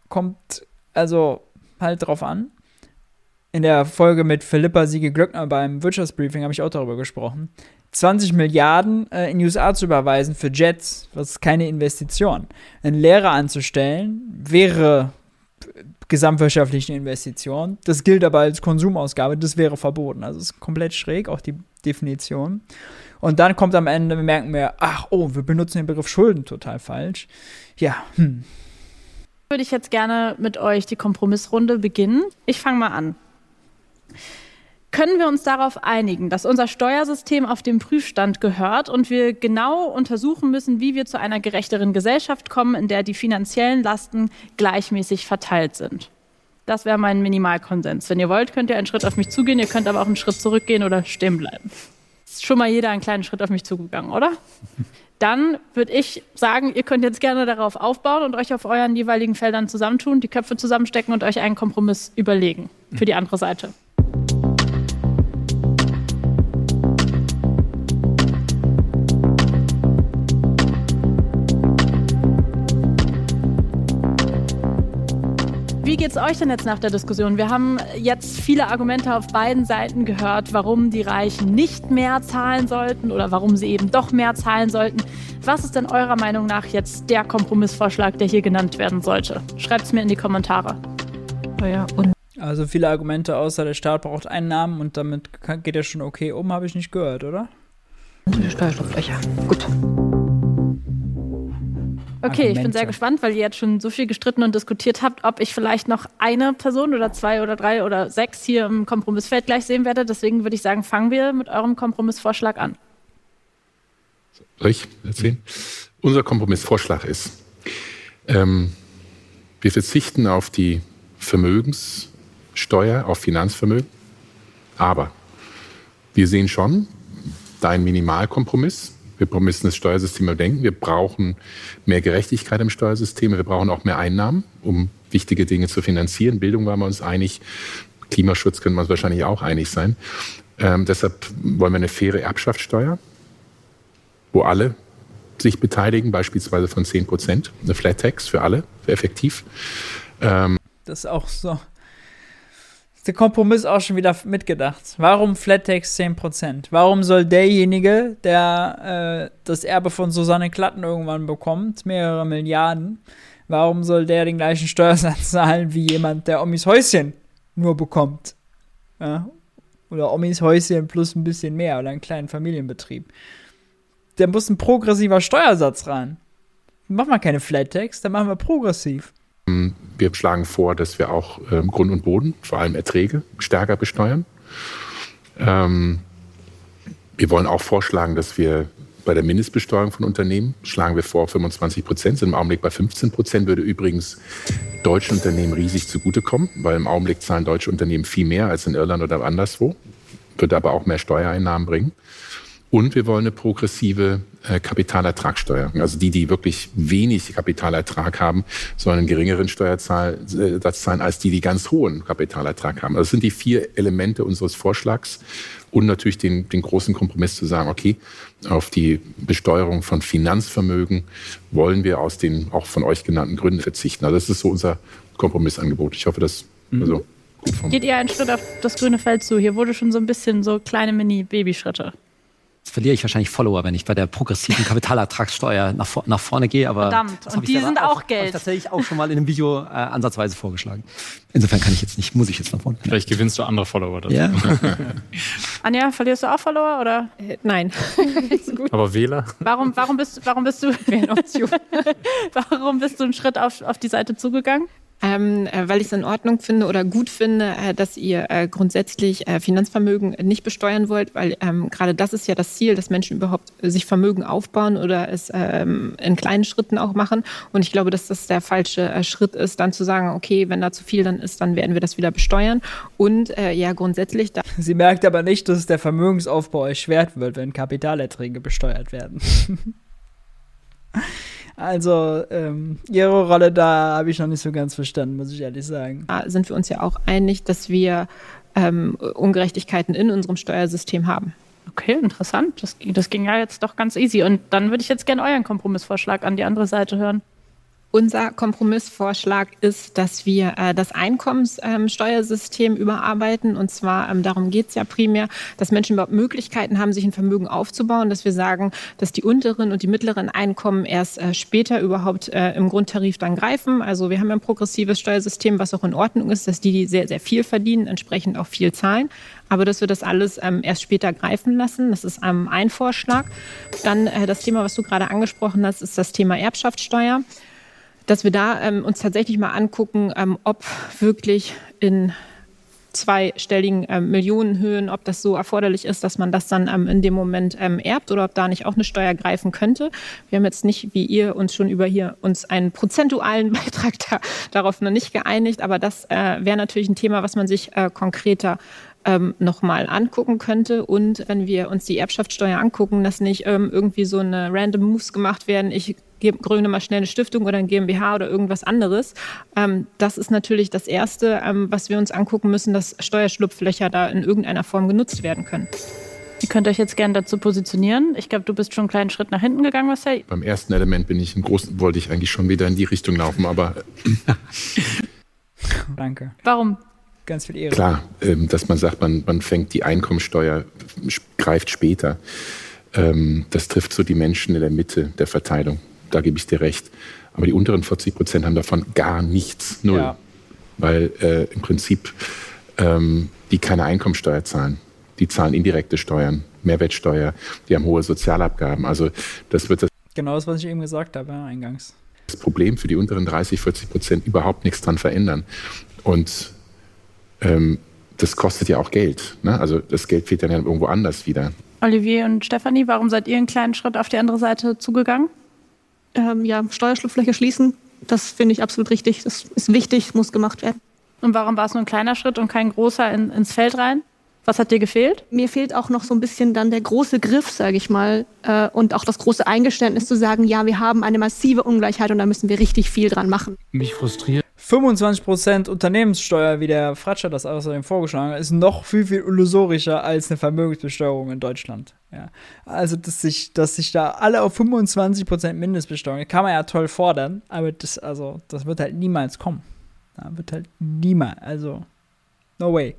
Kommt also halt drauf an. In der Folge mit Philippa Siege Glöckner beim Wirtschaftsbriefing habe ich auch darüber gesprochen. 20 Milliarden äh, in die USA zu überweisen für Jets, was ist keine Investition. Einen Lehrer anzustellen wäre gesamtwirtschaftlichen Investition. Das gilt aber als Konsumausgabe, das wäre verboten. Also es ist komplett schräg, auch die Definition. Und dann kommt am Ende, wir merken wir, ach, oh, wir benutzen den Begriff Schulden total falsch. Ja, hm. Würde ich jetzt gerne mit euch die Kompromissrunde beginnen. Ich fange mal an. Können wir uns darauf einigen, dass unser Steuersystem auf dem Prüfstand gehört und wir genau untersuchen müssen, wie wir zu einer gerechteren Gesellschaft kommen, in der die finanziellen Lasten gleichmäßig verteilt sind? Das wäre mein Minimalkonsens. Wenn ihr wollt, könnt ihr einen Schritt auf mich zugehen, ihr könnt aber auch einen Schritt zurückgehen oder stehen bleiben. Ist schon mal jeder einen kleinen Schritt auf mich zugegangen, oder? Dann würde ich sagen, ihr könnt jetzt gerne darauf aufbauen und euch auf euren jeweiligen Feldern zusammentun, die Köpfe zusammenstecken und euch einen Kompromiss überlegen für die andere Seite. Wie geht es euch denn jetzt nach der Diskussion? Wir haben jetzt viele Argumente auf beiden Seiten gehört, warum die Reichen nicht mehr zahlen sollten oder warum sie eben doch mehr zahlen sollten. Was ist denn eurer Meinung nach jetzt der Kompromissvorschlag, der hier genannt werden sollte? Schreibt es mir in die Kommentare. Ja, also viele Argumente außer der Staat braucht Einnahmen und damit geht er schon okay um, habe ich nicht gehört, oder? Steuerstofflöcher. Gut. Okay, ich bin sehr gespannt, weil ihr jetzt schon so viel gestritten und diskutiert habt, ob ich vielleicht noch eine Person oder zwei oder drei oder sechs hier im Kompromissfeld gleich sehen werde. Deswegen würde ich sagen, fangen wir mit eurem Kompromissvorschlag an. Soll ich erzählen? Unser Kompromissvorschlag ist, ähm, wir verzichten auf die Vermögenssteuer, auf Finanzvermögen, aber wir sehen schon, dein Minimalkompromiss, wir müssen das Steuersystem überdenken. Wir brauchen mehr Gerechtigkeit im Steuersystem. Wir brauchen auch mehr Einnahmen, um wichtige Dinge zu finanzieren. Bildung waren wir uns einig. Klimaschutz können wir uns wahrscheinlich auch einig sein. Ähm, deshalb wollen wir eine faire Erbschaftssteuer, wo alle sich beteiligen, beispielsweise von 10 Prozent. Eine Flat Tax für alle, effektiv. Ähm, das ist auch so der Kompromiss auch schon wieder mitgedacht. Warum Flattex 10%? Warum soll derjenige, der äh, das Erbe von Susanne Klatten irgendwann bekommt, mehrere Milliarden, warum soll der den gleichen Steuersatz zahlen wie jemand, der Omis Häuschen nur bekommt? Ja? Oder Omis Häuschen plus ein bisschen mehr oder einen kleinen Familienbetrieb. Der muss ein progressiver Steuersatz ran. Machen wir keine Flat Tax, dann machen wir progressiv. Wir schlagen vor, dass wir auch ähm, Grund und Boden, vor allem Erträge, stärker besteuern. Ähm, wir wollen auch vorschlagen, dass wir bei der Mindestbesteuerung von Unternehmen schlagen wir vor 25 Prozent, sind im Augenblick bei 15 Prozent, würde übrigens deutschen Unternehmen riesig zugutekommen, weil im Augenblick zahlen deutsche Unternehmen viel mehr als in Irland oder anderswo, wird aber auch mehr Steuereinnahmen bringen. Und wir wollen eine progressive äh, Kapitalertragssteuer. Also die, die wirklich wenig Kapitalertrag haben, sollen einen geringeren Steuersatz äh, zahlen als die, die ganz hohen Kapitalertrag haben. Also das sind die vier Elemente unseres Vorschlags und natürlich den, den großen Kompromiss zu sagen, okay, auf die Besteuerung von Finanzvermögen wollen wir aus den auch von euch genannten Gründen verzichten. Also das ist so unser Kompromissangebot. Ich hoffe, das mhm. also Geht ihr einen Schritt auf das grüne Feld zu? Hier wurde schon so ein bisschen so kleine Mini-Babyschritte verliere ich wahrscheinlich Follower, wenn ich bei der progressiven Kapitalertragssteuer nach, nach vorne gehe. Aber Verdammt, und die sind auch, auch Geld. Das tatsächlich auch schon mal in einem Video äh, ansatzweise vorgeschlagen. Insofern kann ich jetzt nicht, muss ich jetzt nach vorne. Vielleicht gewinnst du andere Follower dazu. Ja. Anja, verlierst du auch Follower oder? Äh, nein. Aber Wähler? Warum, warum bist, warum bist du? warum bist du einen Schritt auf, auf die Seite zugegangen? Ähm, äh, weil ich es in Ordnung finde oder gut finde, äh, dass ihr äh, grundsätzlich äh, Finanzvermögen nicht besteuern wollt, weil ähm, gerade das ist ja das Ziel, dass Menschen überhaupt äh, sich Vermögen aufbauen oder es ähm, in kleinen Schritten auch machen. Und ich glaube, dass das der falsche äh, Schritt ist, dann zu sagen, okay, wenn da zu viel dann ist, dann werden wir das wieder besteuern. Und ja, grundsätzlich. Sie merkt aber nicht, dass der Vermögensaufbau erschwert wird, wenn Kapitalerträge besteuert werden. Also ähm, ihre Rolle da habe ich noch nicht so ganz verstanden, muss ich ehrlich sagen. Da sind wir uns ja auch einig, dass wir ähm, Ungerechtigkeiten in unserem Steuersystem haben. Okay, interessant. Das, das ging ja jetzt doch ganz easy. Und dann würde ich jetzt gerne euren Kompromissvorschlag an die andere Seite hören. Unser Kompromissvorschlag ist, dass wir äh, das Einkommenssteuersystem ähm, überarbeiten. Und zwar, ähm, darum geht es ja primär, dass Menschen überhaupt Möglichkeiten haben, sich ein Vermögen aufzubauen. Dass wir sagen, dass die unteren und die mittleren Einkommen erst äh, später überhaupt äh, im Grundtarif dann greifen. Also wir haben ein progressives Steuersystem, was auch in Ordnung ist, dass die, die sehr, sehr viel verdienen, entsprechend auch viel zahlen. Aber dass wir das alles ähm, erst später greifen lassen, das ist ähm, ein Vorschlag. Dann äh, das Thema, was du gerade angesprochen hast, ist das Thema Erbschaftssteuer dass wir da ähm, uns tatsächlich mal angucken, ähm, ob wirklich in zweistelligen ähm, Millionenhöhen, ob das so erforderlich ist, dass man das dann ähm, in dem Moment ähm, erbt oder ob da nicht auch eine Steuer greifen könnte. Wir haben jetzt nicht, wie ihr uns schon über hier uns einen prozentualen Beitrag da, darauf noch nicht geeinigt, aber das äh, wäre natürlich ein Thema, was man sich äh, konkreter ähm, nochmal angucken könnte. Und wenn wir uns die Erbschaftssteuer angucken, dass nicht ähm, irgendwie so eine random Moves gemacht werden, ich gründe mal schnell eine Stiftung oder ein GmbH oder irgendwas anderes. Ähm, das ist natürlich das Erste, ähm, was wir uns angucken müssen, dass Steuerschlupflöcher da in irgendeiner Form genutzt werden können. Ihr könnt euch jetzt gerne dazu positionieren. Ich glaube, du bist schon einen kleinen Schritt nach hinten gegangen, Marcel. Beim ersten Element bin ich im großen, wollte ich eigentlich schon wieder in die Richtung laufen, aber. Danke. Warum? Ganz viel Ehre. Klar, ähm, dass man sagt, man, man fängt die Einkommensteuer, greift später. Ähm, das trifft so die Menschen in der Mitte der Verteilung da gebe ich dir recht. Aber die unteren 40 Prozent haben davon gar nichts, null. Ja. Weil äh, im Prinzip ähm, die keine Einkommensteuer zahlen. Die zahlen indirekte Steuern, Mehrwertsteuer, die haben hohe Sozialabgaben. Also das wird das. Genau das, was ich eben gesagt habe, ja, eingangs. Das Problem für die unteren 30, 40 Prozent überhaupt nichts dran verändern. Und ähm, das kostet ja auch Geld. Ne? Also das Geld fehlt dann ja irgendwo anders wieder. Olivier und Stefanie, warum seid ihr einen kleinen Schritt auf die andere Seite zugegangen? Ähm, ja, Steuerschlupflöcher schließen. Das finde ich absolut richtig. Das ist wichtig, muss gemacht werden. Und warum war es nur ein kleiner Schritt und kein großer in, ins Feld rein? Was hat dir gefehlt? Mir fehlt auch noch so ein bisschen dann der große Griff, sage ich mal, äh, und auch das große Eingeständnis zu sagen, ja, wir haben eine massive Ungleichheit und da müssen wir richtig viel dran machen. Mich frustriert 25% Unternehmenssteuer, wie der Fratscher das außerdem vorgeschlagen hat, ist noch viel, viel illusorischer als eine Vermögensbesteuerung in Deutschland. Ja. Also, dass sich, dass sich da alle auf 25% Mindestbesteuerung, kann man ja toll fordern, aber das, also, das wird halt niemals kommen. Ja, wird halt niemals, also, no way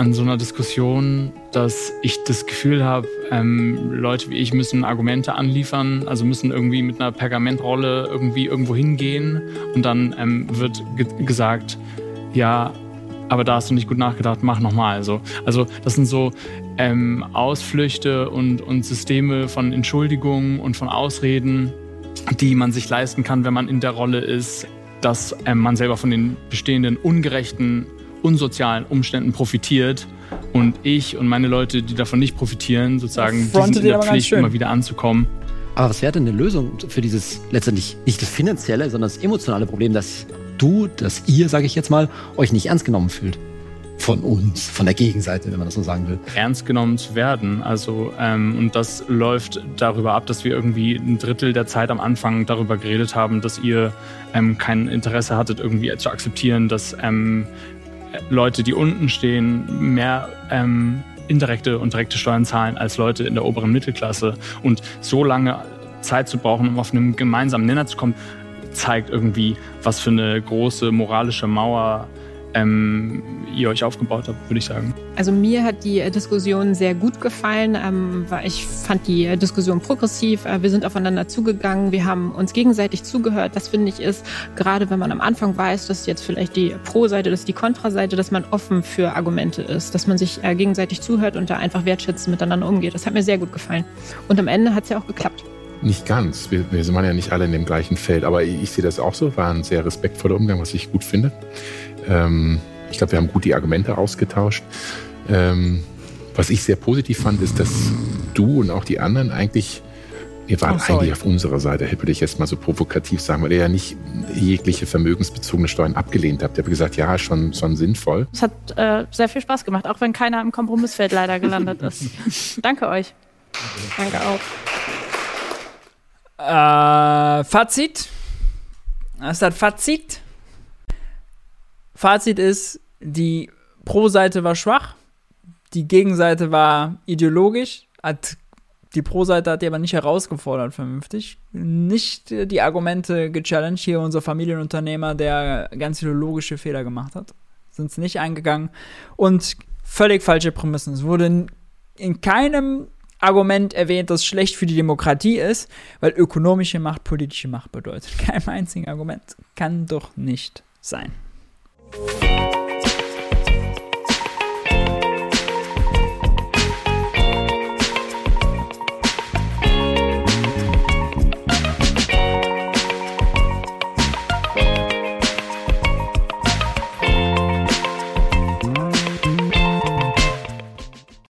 an so einer Diskussion, dass ich das Gefühl habe, ähm, Leute wie ich müssen Argumente anliefern, also müssen irgendwie mit einer Pergamentrolle irgendwie irgendwo hingehen und dann ähm, wird ge gesagt, ja, aber da hast du nicht gut nachgedacht, mach nochmal. Also, also das sind so ähm, Ausflüchte und, und Systeme von Entschuldigungen und von Ausreden, die man sich leisten kann, wenn man in der Rolle ist, dass ähm, man selber von den bestehenden ungerechten unsozialen Umständen profitiert und ich und meine Leute, die davon nicht profitieren, sozusagen, die sind in der Pflicht, immer wieder anzukommen. Aber was wäre denn eine Lösung für dieses letztendlich nicht das finanzielle, sondern das emotionale Problem, dass du, dass ihr, sage ich jetzt mal, euch nicht ernst genommen fühlt? Von uns, von der Gegenseite, wenn man das so sagen will. Ernst genommen zu werden. Also, ähm, und das läuft darüber ab, dass wir irgendwie ein Drittel der Zeit am Anfang darüber geredet haben, dass ihr ähm, kein Interesse hattet, irgendwie zu akzeptieren, dass ähm, Leute, die unten stehen, mehr ähm, indirekte und direkte Steuern zahlen als Leute in der oberen Mittelklasse. Und so lange Zeit zu brauchen, um auf einen gemeinsamen Nenner zu kommen, zeigt irgendwie, was für eine große moralische Mauer ähm, ihr euch aufgebaut habt, würde ich sagen. Also mir hat die Diskussion sehr gut gefallen, ähm, weil ich fand die Diskussion progressiv. Äh, wir sind aufeinander zugegangen, wir haben uns gegenseitig zugehört. Das finde ich ist, gerade wenn man am Anfang weiß, dass jetzt vielleicht die Pro-Seite, dass die Kontra-Seite, dass man offen für Argumente ist, dass man sich äh, gegenseitig zuhört und da einfach wertschätzend miteinander umgeht. Das hat mir sehr gut gefallen. Und am Ende hat es ja auch geklappt. Nicht ganz. Wir, wir waren ja nicht alle in dem gleichen Feld, aber ich, ich sehe das auch so. War ein sehr respektvoller Umgang, was ich gut finde. Ähm, ich glaube, wir haben gut die Argumente ausgetauscht. Ähm, was ich sehr positiv fand, ist, dass du und auch die anderen eigentlich, ihr wart oh, eigentlich auf unserer Seite, würde ich jetzt mal so provokativ sagen, weil ihr ja nicht jegliche vermögensbezogene Steuern abgelehnt habt. Ihr habt gesagt, ja, schon, schon sinnvoll. Es hat äh, sehr viel Spaß gemacht, auch wenn keiner im Kompromissfeld leider gelandet ist. Danke euch. Danke auch. Äh, Fazit. Was ist das Fazit? Fazit ist, die Pro-Seite war schwach, die Gegenseite war ideologisch, hat Die Pro-Seite hat die aber nicht herausgefordert, vernünftig. Nicht die Argumente gechallenged. Hier unser Familienunternehmer, der ganz viele logische Fehler gemacht hat. Sind es nicht eingegangen. Und völlig falsche Prämissen. Es wurde in, in keinem Argument erwähnt, das schlecht für die Demokratie ist, weil ökonomische Macht politische Macht bedeutet. Kein einziges Argument. Kann doch nicht sein. Bye.